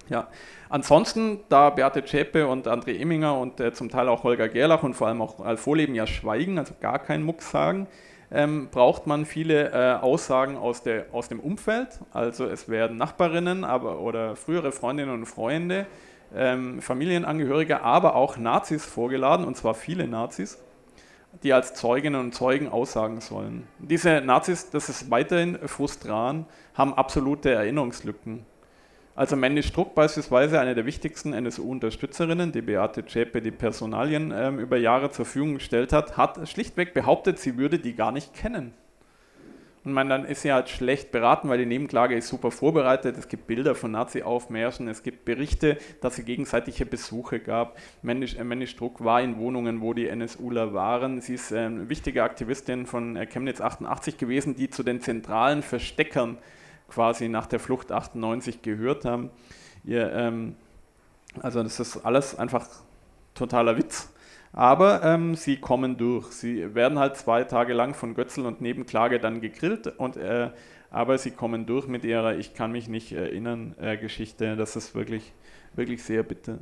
Ja. Ansonsten, da Beate Zschäpe und André Emminger und äh, zum Teil auch Holger Gerlach und vor allem auch Ralf Vorleben ja schweigen, also gar keinen Mucks sagen, ähm, braucht man viele äh, Aussagen aus, der, aus dem Umfeld. Also es werden Nachbarinnen aber, oder frühere Freundinnen und Freunde, ähm, Familienangehörige, aber auch Nazis vorgeladen, und zwar viele Nazis die als Zeuginnen und Zeugen aussagen sollen. Diese Nazis, das ist weiterhin frustran, haben absolute Erinnerungslücken. Also Mandy Struck beispielsweise, eine der wichtigsten NSU-Unterstützerinnen, die Beate Zschäpe die Personalien äh, über Jahre zur Verfügung gestellt hat, hat schlichtweg behauptet, sie würde die gar nicht kennen. Und man, dann ist sie halt schlecht beraten, weil die Nebenklage ist super vorbereitet. Es gibt Bilder von Nazi-Aufmärschen, es gibt Berichte, dass es gegenseitige Besuche gab. Männisch, äh, Struck war in Wohnungen, wo die NSUler waren. Sie ist äh, eine wichtige Aktivistin von äh, Chemnitz 88 gewesen, die zu den zentralen Versteckern quasi nach der Flucht 98 gehört haben. Ihr, ähm, also das ist alles einfach totaler Witz. Aber ähm, sie kommen durch. Sie werden halt zwei Tage lang von Götzel und Nebenklage dann gegrillt, und, äh, aber sie kommen durch mit ihrer Ich kann mich nicht erinnern äh, Geschichte. Das ist wirklich, wirklich sehr bitter.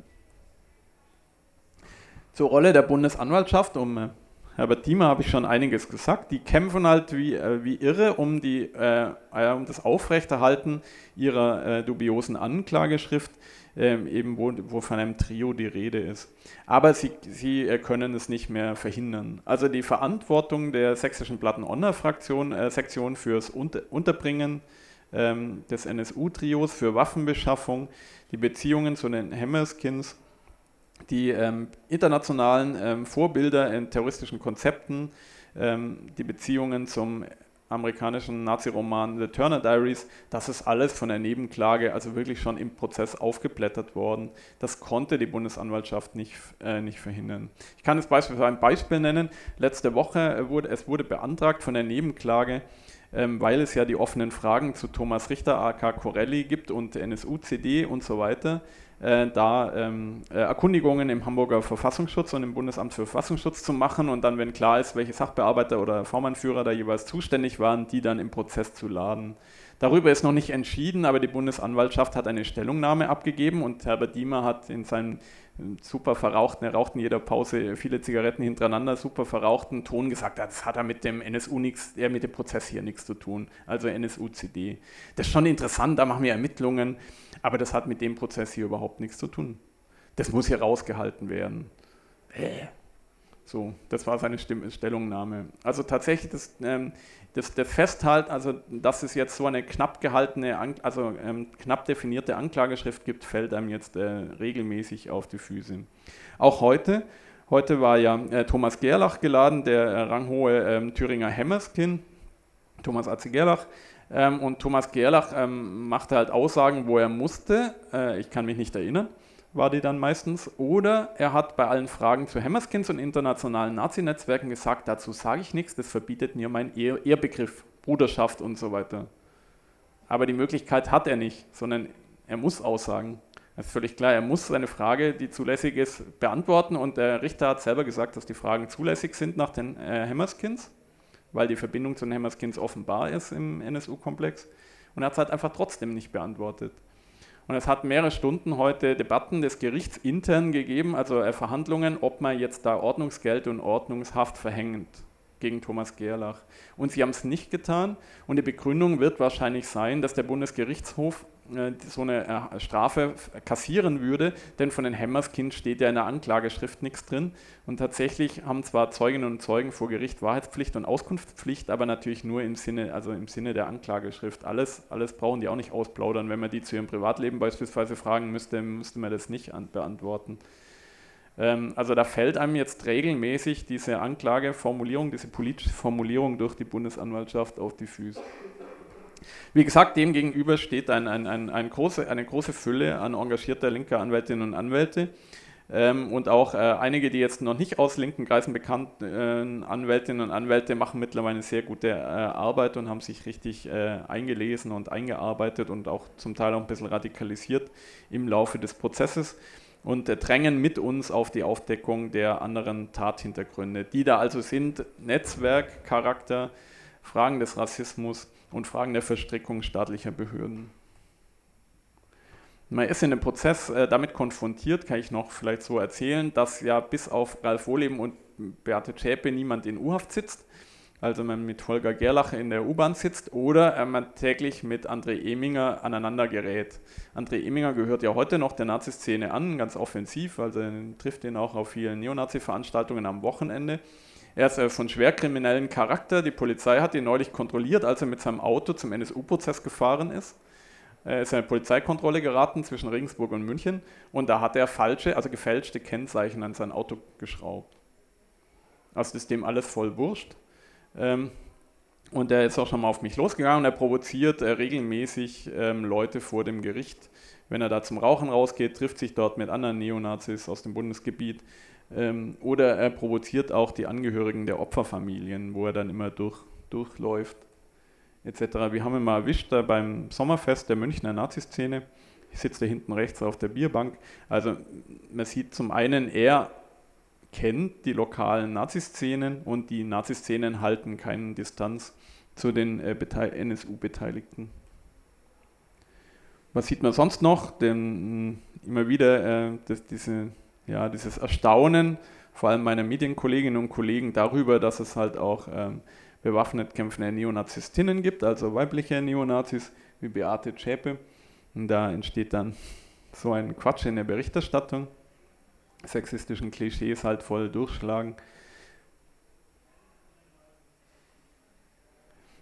Zur Rolle der Bundesanwaltschaft, um äh, Herbert Diemer habe ich schon einiges gesagt. Die kämpfen halt wie, äh, wie irre um, die, äh, um das Aufrechterhalten ihrer äh, dubiosen Anklageschrift ähm, eben wo, wo, von einem Trio die Rede ist. Aber sie, sie äh, können es nicht mehr verhindern. Also die Verantwortung der sächsischen Platten-Honor-Fraktion, äh, Sektion fürs Unter Unterbringen ähm, des NSU-Trios, für Waffenbeschaffung, die Beziehungen zu den Hammerskins, die ähm, internationalen ähm, Vorbilder in terroristischen Konzepten, ähm, die Beziehungen zum amerikanischen Nazi-Roman The Turner Diaries, das ist alles von der Nebenklage, also wirklich schon im Prozess aufgeblättert worden. Das konnte die Bundesanwaltschaft nicht, äh, nicht verhindern. Ich kann jetzt beispielsweise ein Beispiel nennen. Letzte Woche wurde es wurde beantragt von der Nebenklage, ähm, weil es ja die offenen Fragen zu Thomas Richter, AK Corelli gibt und NSU-CD und so weiter äh, da ähm, äh, Erkundigungen im Hamburger Verfassungsschutz und im Bundesamt für Verfassungsschutz zu machen und dann, wenn klar ist, welche Sachbearbeiter oder Vormannführer da jeweils zuständig waren, die dann im Prozess zu laden. Darüber ist noch nicht entschieden, aber die Bundesanwaltschaft hat eine Stellungnahme abgegeben und Herbert Diemer hat in seinem super verrauchten, er raucht in jeder Pause viele Zigaretten hintereinander, super verrauchten Ton gesagt, das hat er mit dem NSU nichts, er mit dem Prozess hier nichts zu tun, also NSU-CD. Das ist schon interessant, da machen wir Ermittlungen, aber das hat mit dem Prozess hier überhaupt nichts zu tun. Das muss hier rausgehalten werden. So, das war seine Stimm Stellungnahme. Also tatsächlich das, ähm, das, das Festhalten, also dass es jetzt so eine knapp gehaltene, also ähm, knapp definierte Anklageschrift gibt, fällt einem jetzt äh, regelmäßig auf die Füße. Auch heute Heute war ja äh, Thomas Gerlach geladen, der äh, ranghohe ähm, Thüringer Hämmerskin, Thomas Atze Gerlach. Ähm, und Thomas Gerlach ähm, machte halt Aussagen, wo er musste. Äh, ich kann mich nicht erinnern, war die dann meistens. Oder er hat bei allen Fragen zu Hammerskins und internationalen Nazi-Netzwerken gesagt, dazu sage ich nichts, das verbietet mir mein Ehr Ehrbegriff, Bruderschaft und so weiter. Aber die Möglichkeit hat er nicht, sondern er muss aussagen. Das ist völlig klar, er muss seine Frage, die zulässig ist, beantworten und der Richter hat selber gesagt, dass die Fragen zulässig sind nach den äh, Hammerskins weil die Verbindung zu den Hammerskins offenbar ist im NSU-Komplex. Und er hat es halt einfach trotzdem nicht beantwortet. Und es hat mehrere Stunden heute Debatten des Gerichts intern gegeben, also äh, Verhandlungen, ob man jetzt da Ordnungsgeld und Ordnungshaft verhängt gegen Thomas Gerlach. Und sie haben es nicht getan. Und die Begründung wird wahrscheinlich sein, dass der Bundesgerichtshof so eine äh, Strafe kassieren würde, denn von den Hämmerskind steht ja in der Anklageschrift nichts drin. Und tatsächlich haben zwar Zeuginnen und Zeugen vor Gericht Wahrheitspflicht und Auskunftspflicht, aber natürlich nur im Sinne, also im Sinne der Anklageschrift. Alles, alles brauchen die auch nicht ausplaudern. Wenn man die zu ihrem Privatleben beispielsweise fragen müsste, müsste man das nicht beantworten. Ähm, also da fällt einem jetzt regelmäßig diese Anklageformulierung, diese politische Formulierung durch die Bundesanwaltschaft auf die Füße. Wie gesagt, dem gegenüber steht ein, ein, ein, ein große, eine große Fülle an engagierter linker Anwältinnen und Anwälte. Ähm, und auch äh, einige, die jetzt noch nicht aus linken Kreisen bekannt äh, Anwältinnen und Anwälte, machen mittlerweile sehr gute äh, Arbeit und haben sich richtig äh, eingelesen und eingearbeitet und auch zum Teil auch ein bisschen radikalisiert im Laufe des Prozesses und äh, drängen mit uns auf die Aufdeckung der anderen Tathintergründe, die da also sind Netzwerkcharakter, Fragen des Rassismus und Fragen der Verstrickung staatlicher Behörden. Man ist in dem Prozess äh, damit konfrontiert, kann ich noch vielleicht so erzählen, dass ja bis auf Ralf Wohleben und Beate Zschäpe niemand in U-Haft sitzt. Also man mit Holger Gerlach in der U-Bahn sitzt oder äh, man täglich mit André Eminger aneinander gerät. André Eminger gehört ja heute noch der Nazi-Szene an, ganz offensiv, also trifft ihn auch auf vielen Neonazi-Veranstaltungen am Wochenende. Er ist äh, von schwerkriminellen Charakter. Die Polizei hat ihn neulich kontrolliert, als er mit seinem Auto zum NSU-Prozess gefahren ist. Er ist in eine Polizeikontrolle geraten zwischen Regensburg und München und da hat er falsche, also gefälschte Kennzeichen an sein Auto geschraubt. Also ist dem alles voll wurscht. Ähm, und er ist auch schon mal auf mich losgegangen und er provoziert äh, regelmäßig ähm, Leute vor dem Gericht. Wenn er da zum Rauchen rausgeht, trifft sich dort mit anderen Neonazis aus dem Bundesgebiet ähm, oder er provoziert auch die Angehörigen der Opferfamilien, wo er dann immer durch, durchläuft, etc. Wir haben ihn mal erwischt da beim Sommerfest der Münchner Naziszene. Ich sitze da hinten rechts auf der Bierbank. Also man sieht zum einen, er kennt die lokalen Naziszenen und die Naziszenen halten keine Distanz zu den äh, NSU-Beteiligten. Was sieht man sonst noch? Denn immer wieder äh, das, diese ja, dieses Erstaunen, vor allem meiner Medienkolleginnen und Kollegen, darüber, dass es halt auch ähm, bewaffnet kämpfende Neonazistinnen gibt, also weibliche Neonazis wie Beate Zschäpe. Und da entsteht dann so ein Quatsch in der Berichterstattung, sexistischen Klischees halt voll durchschlagen.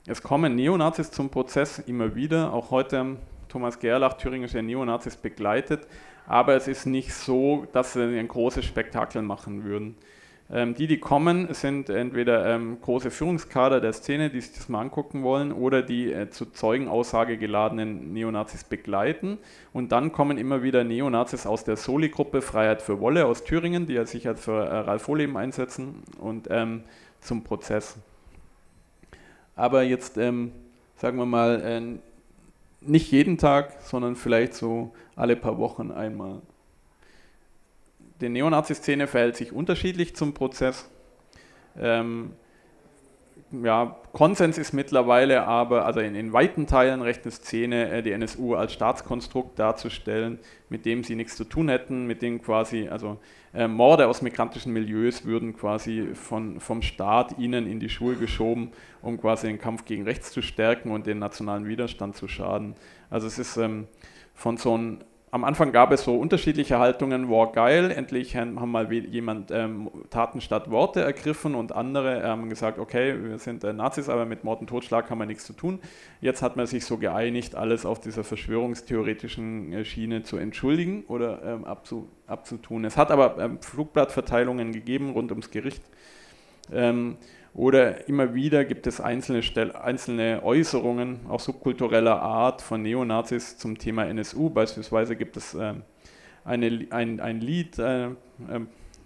Es kommen Neonazis zum Prozess immer wieder, auch heute Thomas Gerlach thüringische Neonazis begleitet, aber es ist nicht so, dass sie ein großes Spektakel machen würden. Ähm, die, die kommen, sind entweder ähm, große Führungskader der Szene, die sich das mal angucken wollen, oder die äh, zu Zeugenaussage geladenen Neonazis begleiten. Und dann kommen immer wieder Neonazis aus der Soli-Gruppe Freiheit für Wolle aus Thüringen, die ja sich als für äh, Ralf Wohleben einsetzen, und ähm, zum Prozess. Aber jetzt, ähm, sagen wir mal, äh, nicht jeden Tag, sondern vielleicht so alle paar Wochen einmal. Die Neonazi-Szene verhält sich unterschiedlich zum Prozess. Ähm, ja, Konsens ist mittlerweile aber, also in, in weiten Teilen rechte Szene, äh, die NSU als Staatskonstrukt darzustellen, mit dem sie nichts zu tun hätten, mit dem quasi, also äh, Morde aus migrantischen Milieus würden quasi von, vom Staat ihnen in die Schuhe geschoben, um quasi den Kampf gegen rechts zu stärken und den nationalen Widerstand zu schaden. Also es ist ähm, von so einem am Anfang gab es so unterschiedliche Haltungen, war geil, endlich haben mal jemand ähm, Taten statt Worte ergriffen und andere haben gesagt, okay, wir sind äh, Nazis, aber mit Mord und Totschlag haben wir nichts zu tun. Jetzt hat man sich so geeinigt, alles auf dieser verschwörungstheoretischen äh, Schiene zu entschuldigen oder ähm, abzu, abzutun. Es hat aber ähm, Flugblattverteilungen gegeben rund ums Gericht. Ähm, oder immer wieder gibt es einzelne, Stel einzelne Äußerungen, auch subkultureller Art von Neonazis zum Thema NSU. Beispielsweise gibt es äh, eine, ein, ein Lied, äh, äh,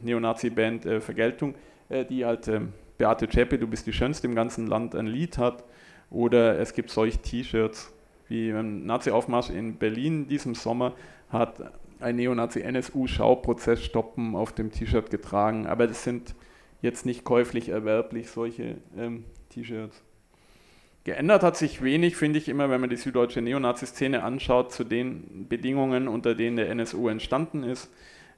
Neonazi-Band Vergeltung, äh, die halt äh, Beate Zschäpe, du bist die Schönste im ganzen Land, ein Lied hat. Oder es gibt solche T-Shirts, wie ein Nazi-Aufmarsch in Berlin diesem Sommer hat ein Neonazi-NSU-Schauprozess stoppen auf dem T-Shirt getragen. Aber das sind jetzt nicht käuflich erwerblich, solche ähm, T-Shirts. Geändert hat sich wenig, finde ich immer, wenn man die süddeutsche Neonazi-Szene anschaut, zu den Bedingungen, unter denen der NSU entstanden ist.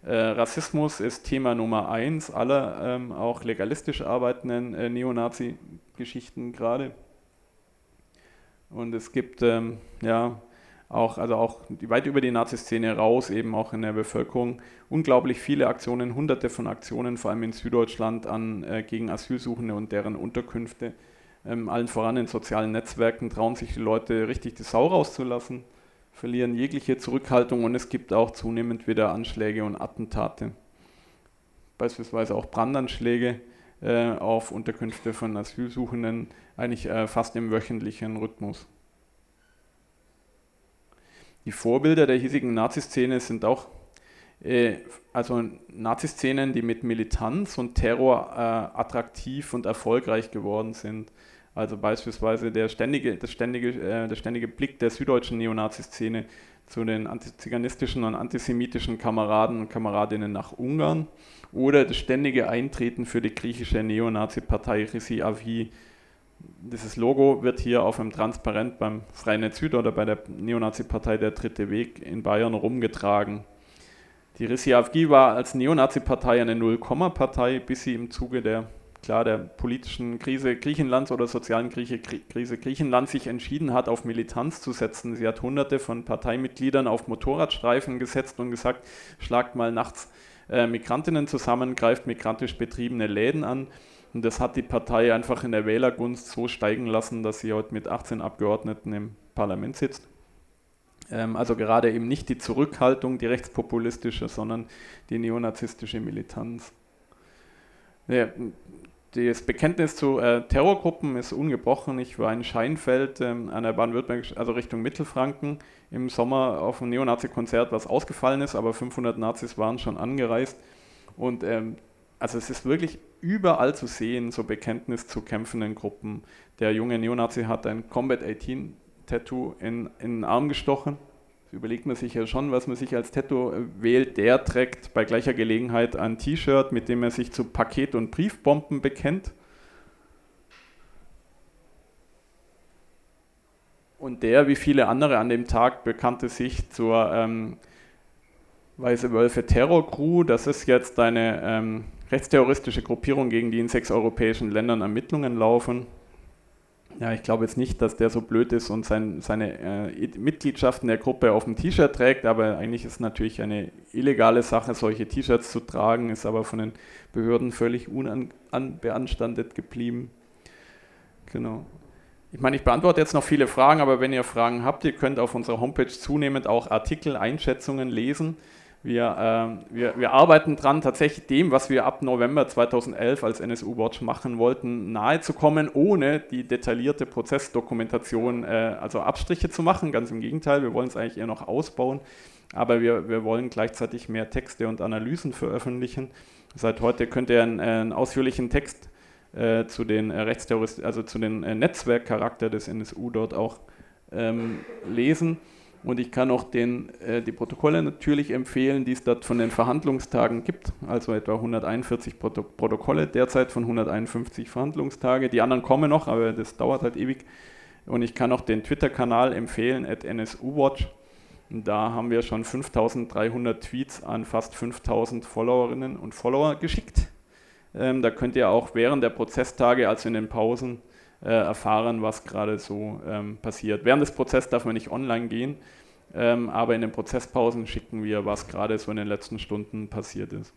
Äh, Rassismus ist Thema Nummer eins aller ähm, auch legalistisch arbeitenden äh, Neonazi-Geschichten gerade. Und es gibt ähm, ja auch, also auch weit über die Nazi-Szene raus, eben auch in der Bevölkerung, unglaublich viele Aktionen, hunderte von Aktionen, vor allem in Süddeutschland, an, äh, gegen Asylsuchende und deren Unterkünfte. Ähm, allen voran in sozialen Netzwerken trauen sich die Leute richtig die Sau rauszulassen, verlieren jegliche Zurückhaltung und es gibt auch zunehmend wieder Anschläge und Attentate. Beispielsweise auch Brandanschläge äh, auf Unterkünfte von Asylsuchenden, eigentlich äh, fast im wöchentlichen Rhythmus. Die Vorbilder der hiesigen Naziszene sind auch äh, also Naziszenen, die mit Militanz und Terror äh, attraktiv und erfolgreich geworden sind. Also beispielsweise der ständige, das ständige, äh, der ständige Blick der süddeutschen Neonaziszene zu den antiziganistischen und antisemitischen Kameraden und Kameradinnen nach Ungarn oder das ständige Eintreten für die griechische Neonazi-Partei Risi Avi dieses Logo wird hier auf einem Transparent beim Freinet Süd oder bei der Neonazi-Partei Der Dritte Weg in Bayern rumgetragen. Die Rissi AfG war als Neonazi-Partei eine Null-Komma-Partei, bis sie im Zuge der, klar, der politischen Krise Griechenlands oder sozialen Krise Griechenlands sich entschieden hat, auf Militanz zu setzen. Sie hat hunderte von Parteimitgliedern auf Motorradstreifen gesetzt und gesagt, schlagt mal nachts äh, Migrantinnen zusammen, greift migrantisch betriebene Läden an und das hat die Partei einfach in der Wählergunst so steigen lassen, dass sie heute mit 18 Abgeordneten im Parlament sitzt. Ähm, also gerade eben nicht die Zurückhaltung, die rechtspopulistische, sondern die neonazistische Militanz. Ja, das Bekenntnis zu äh, Terrorgruppen ist ungebrochen. Ich war in Scheinfeld ähm, an der Baden-Württemberg, also Richtung Mittelfranken, im Sommer auf einem Neonazi-Konzert, was ausgefallen ist, aber 500 Nazis waren schon angereist. Und ähm, also es ist wirklich überall zu sehen, so Bekenntnis zu kämpfenden Gruppen. Der junge Neonazi hat ein Combat 18 Tattoo in, in den Arm gestochen. Das überlegt man sich ja schon, was man sich als Tattoo wählt. Der trägt bei gleicher Gelegenheit ein T-Shirt, mit dem er sich zu Paket- und Briefbomben bekennt. Und der, wie viele andere an dem Tag, bekannte sich zur ähm, Weiße Wölfe Terror Crew. Das ist jetzt eine ähm, rechtsterroristische Gruppierung, gegen die in sechs europäischen Ländern Ermittlungen laufen. Ja, ich glaube jetzt nicht, dass der so blöd ist und sein, seine äh, Mitgliedschaften der Gruppe auf dem T-Shirt trägt, aber eigentlich ist es natürlich eine illegale Sache, solche T-Shirts zu tragen, ist aber von den Behörden völlig unbeanstandet geblieben. Genau. Ich meine, ich beantworte jetzt noch viele Fragen, aber wenn ihr Fragen habt, ihr könnt auf unserer Homepage zunehmend auch Artikel, Einschätzungen lesen. Wir, äh, wir, wir, arbeiten dran, tatsächlich dem, was wir ab November 2011 als NSU Watch machen wollten, nahezukommen, ohne die detaillierte Prozessdokumentation, äh, also Abstriche zu machen. Ganz im Gegenteil, wir wollen es eigentlich eher noch ausbauen, aber wir, wir wollen gleichzeitig mehr Texte und Analysen veröffentlichen. Seit heute könnt ihr einen, einen ausführlichen Text äh, zu den äh, Rechtsterroristen, also zu den äh, Netzwerkcharakter des NSU dort auch ähm, lesen. Und ich kann auch den, äh, die Protokolle natürlich empfehlen, die es dort von den Verhandlungstagen gibt. Also etwa 141 Proto Protokolle derzeit von 151 Verhandlungstage. Die anderen kommen noch, aber das dauert halt ewig. Und ich kann auch den Twitter-Kanal empfehlen, at NSUWatch. Da haben wir schon 5300 Tweets an fast 5000 Followerinnen und Follower geschickt. Ähm, da könnt ihr auch während der Prozesstage, also in den Pausen, äh, erfahren, was gerade so ähm, passiert. Während des Prozesses darf man nicht online gehen, Ähm, aber in den Prozesspausen schicken wir, was gerade so in den letzten Stunden passiert ist.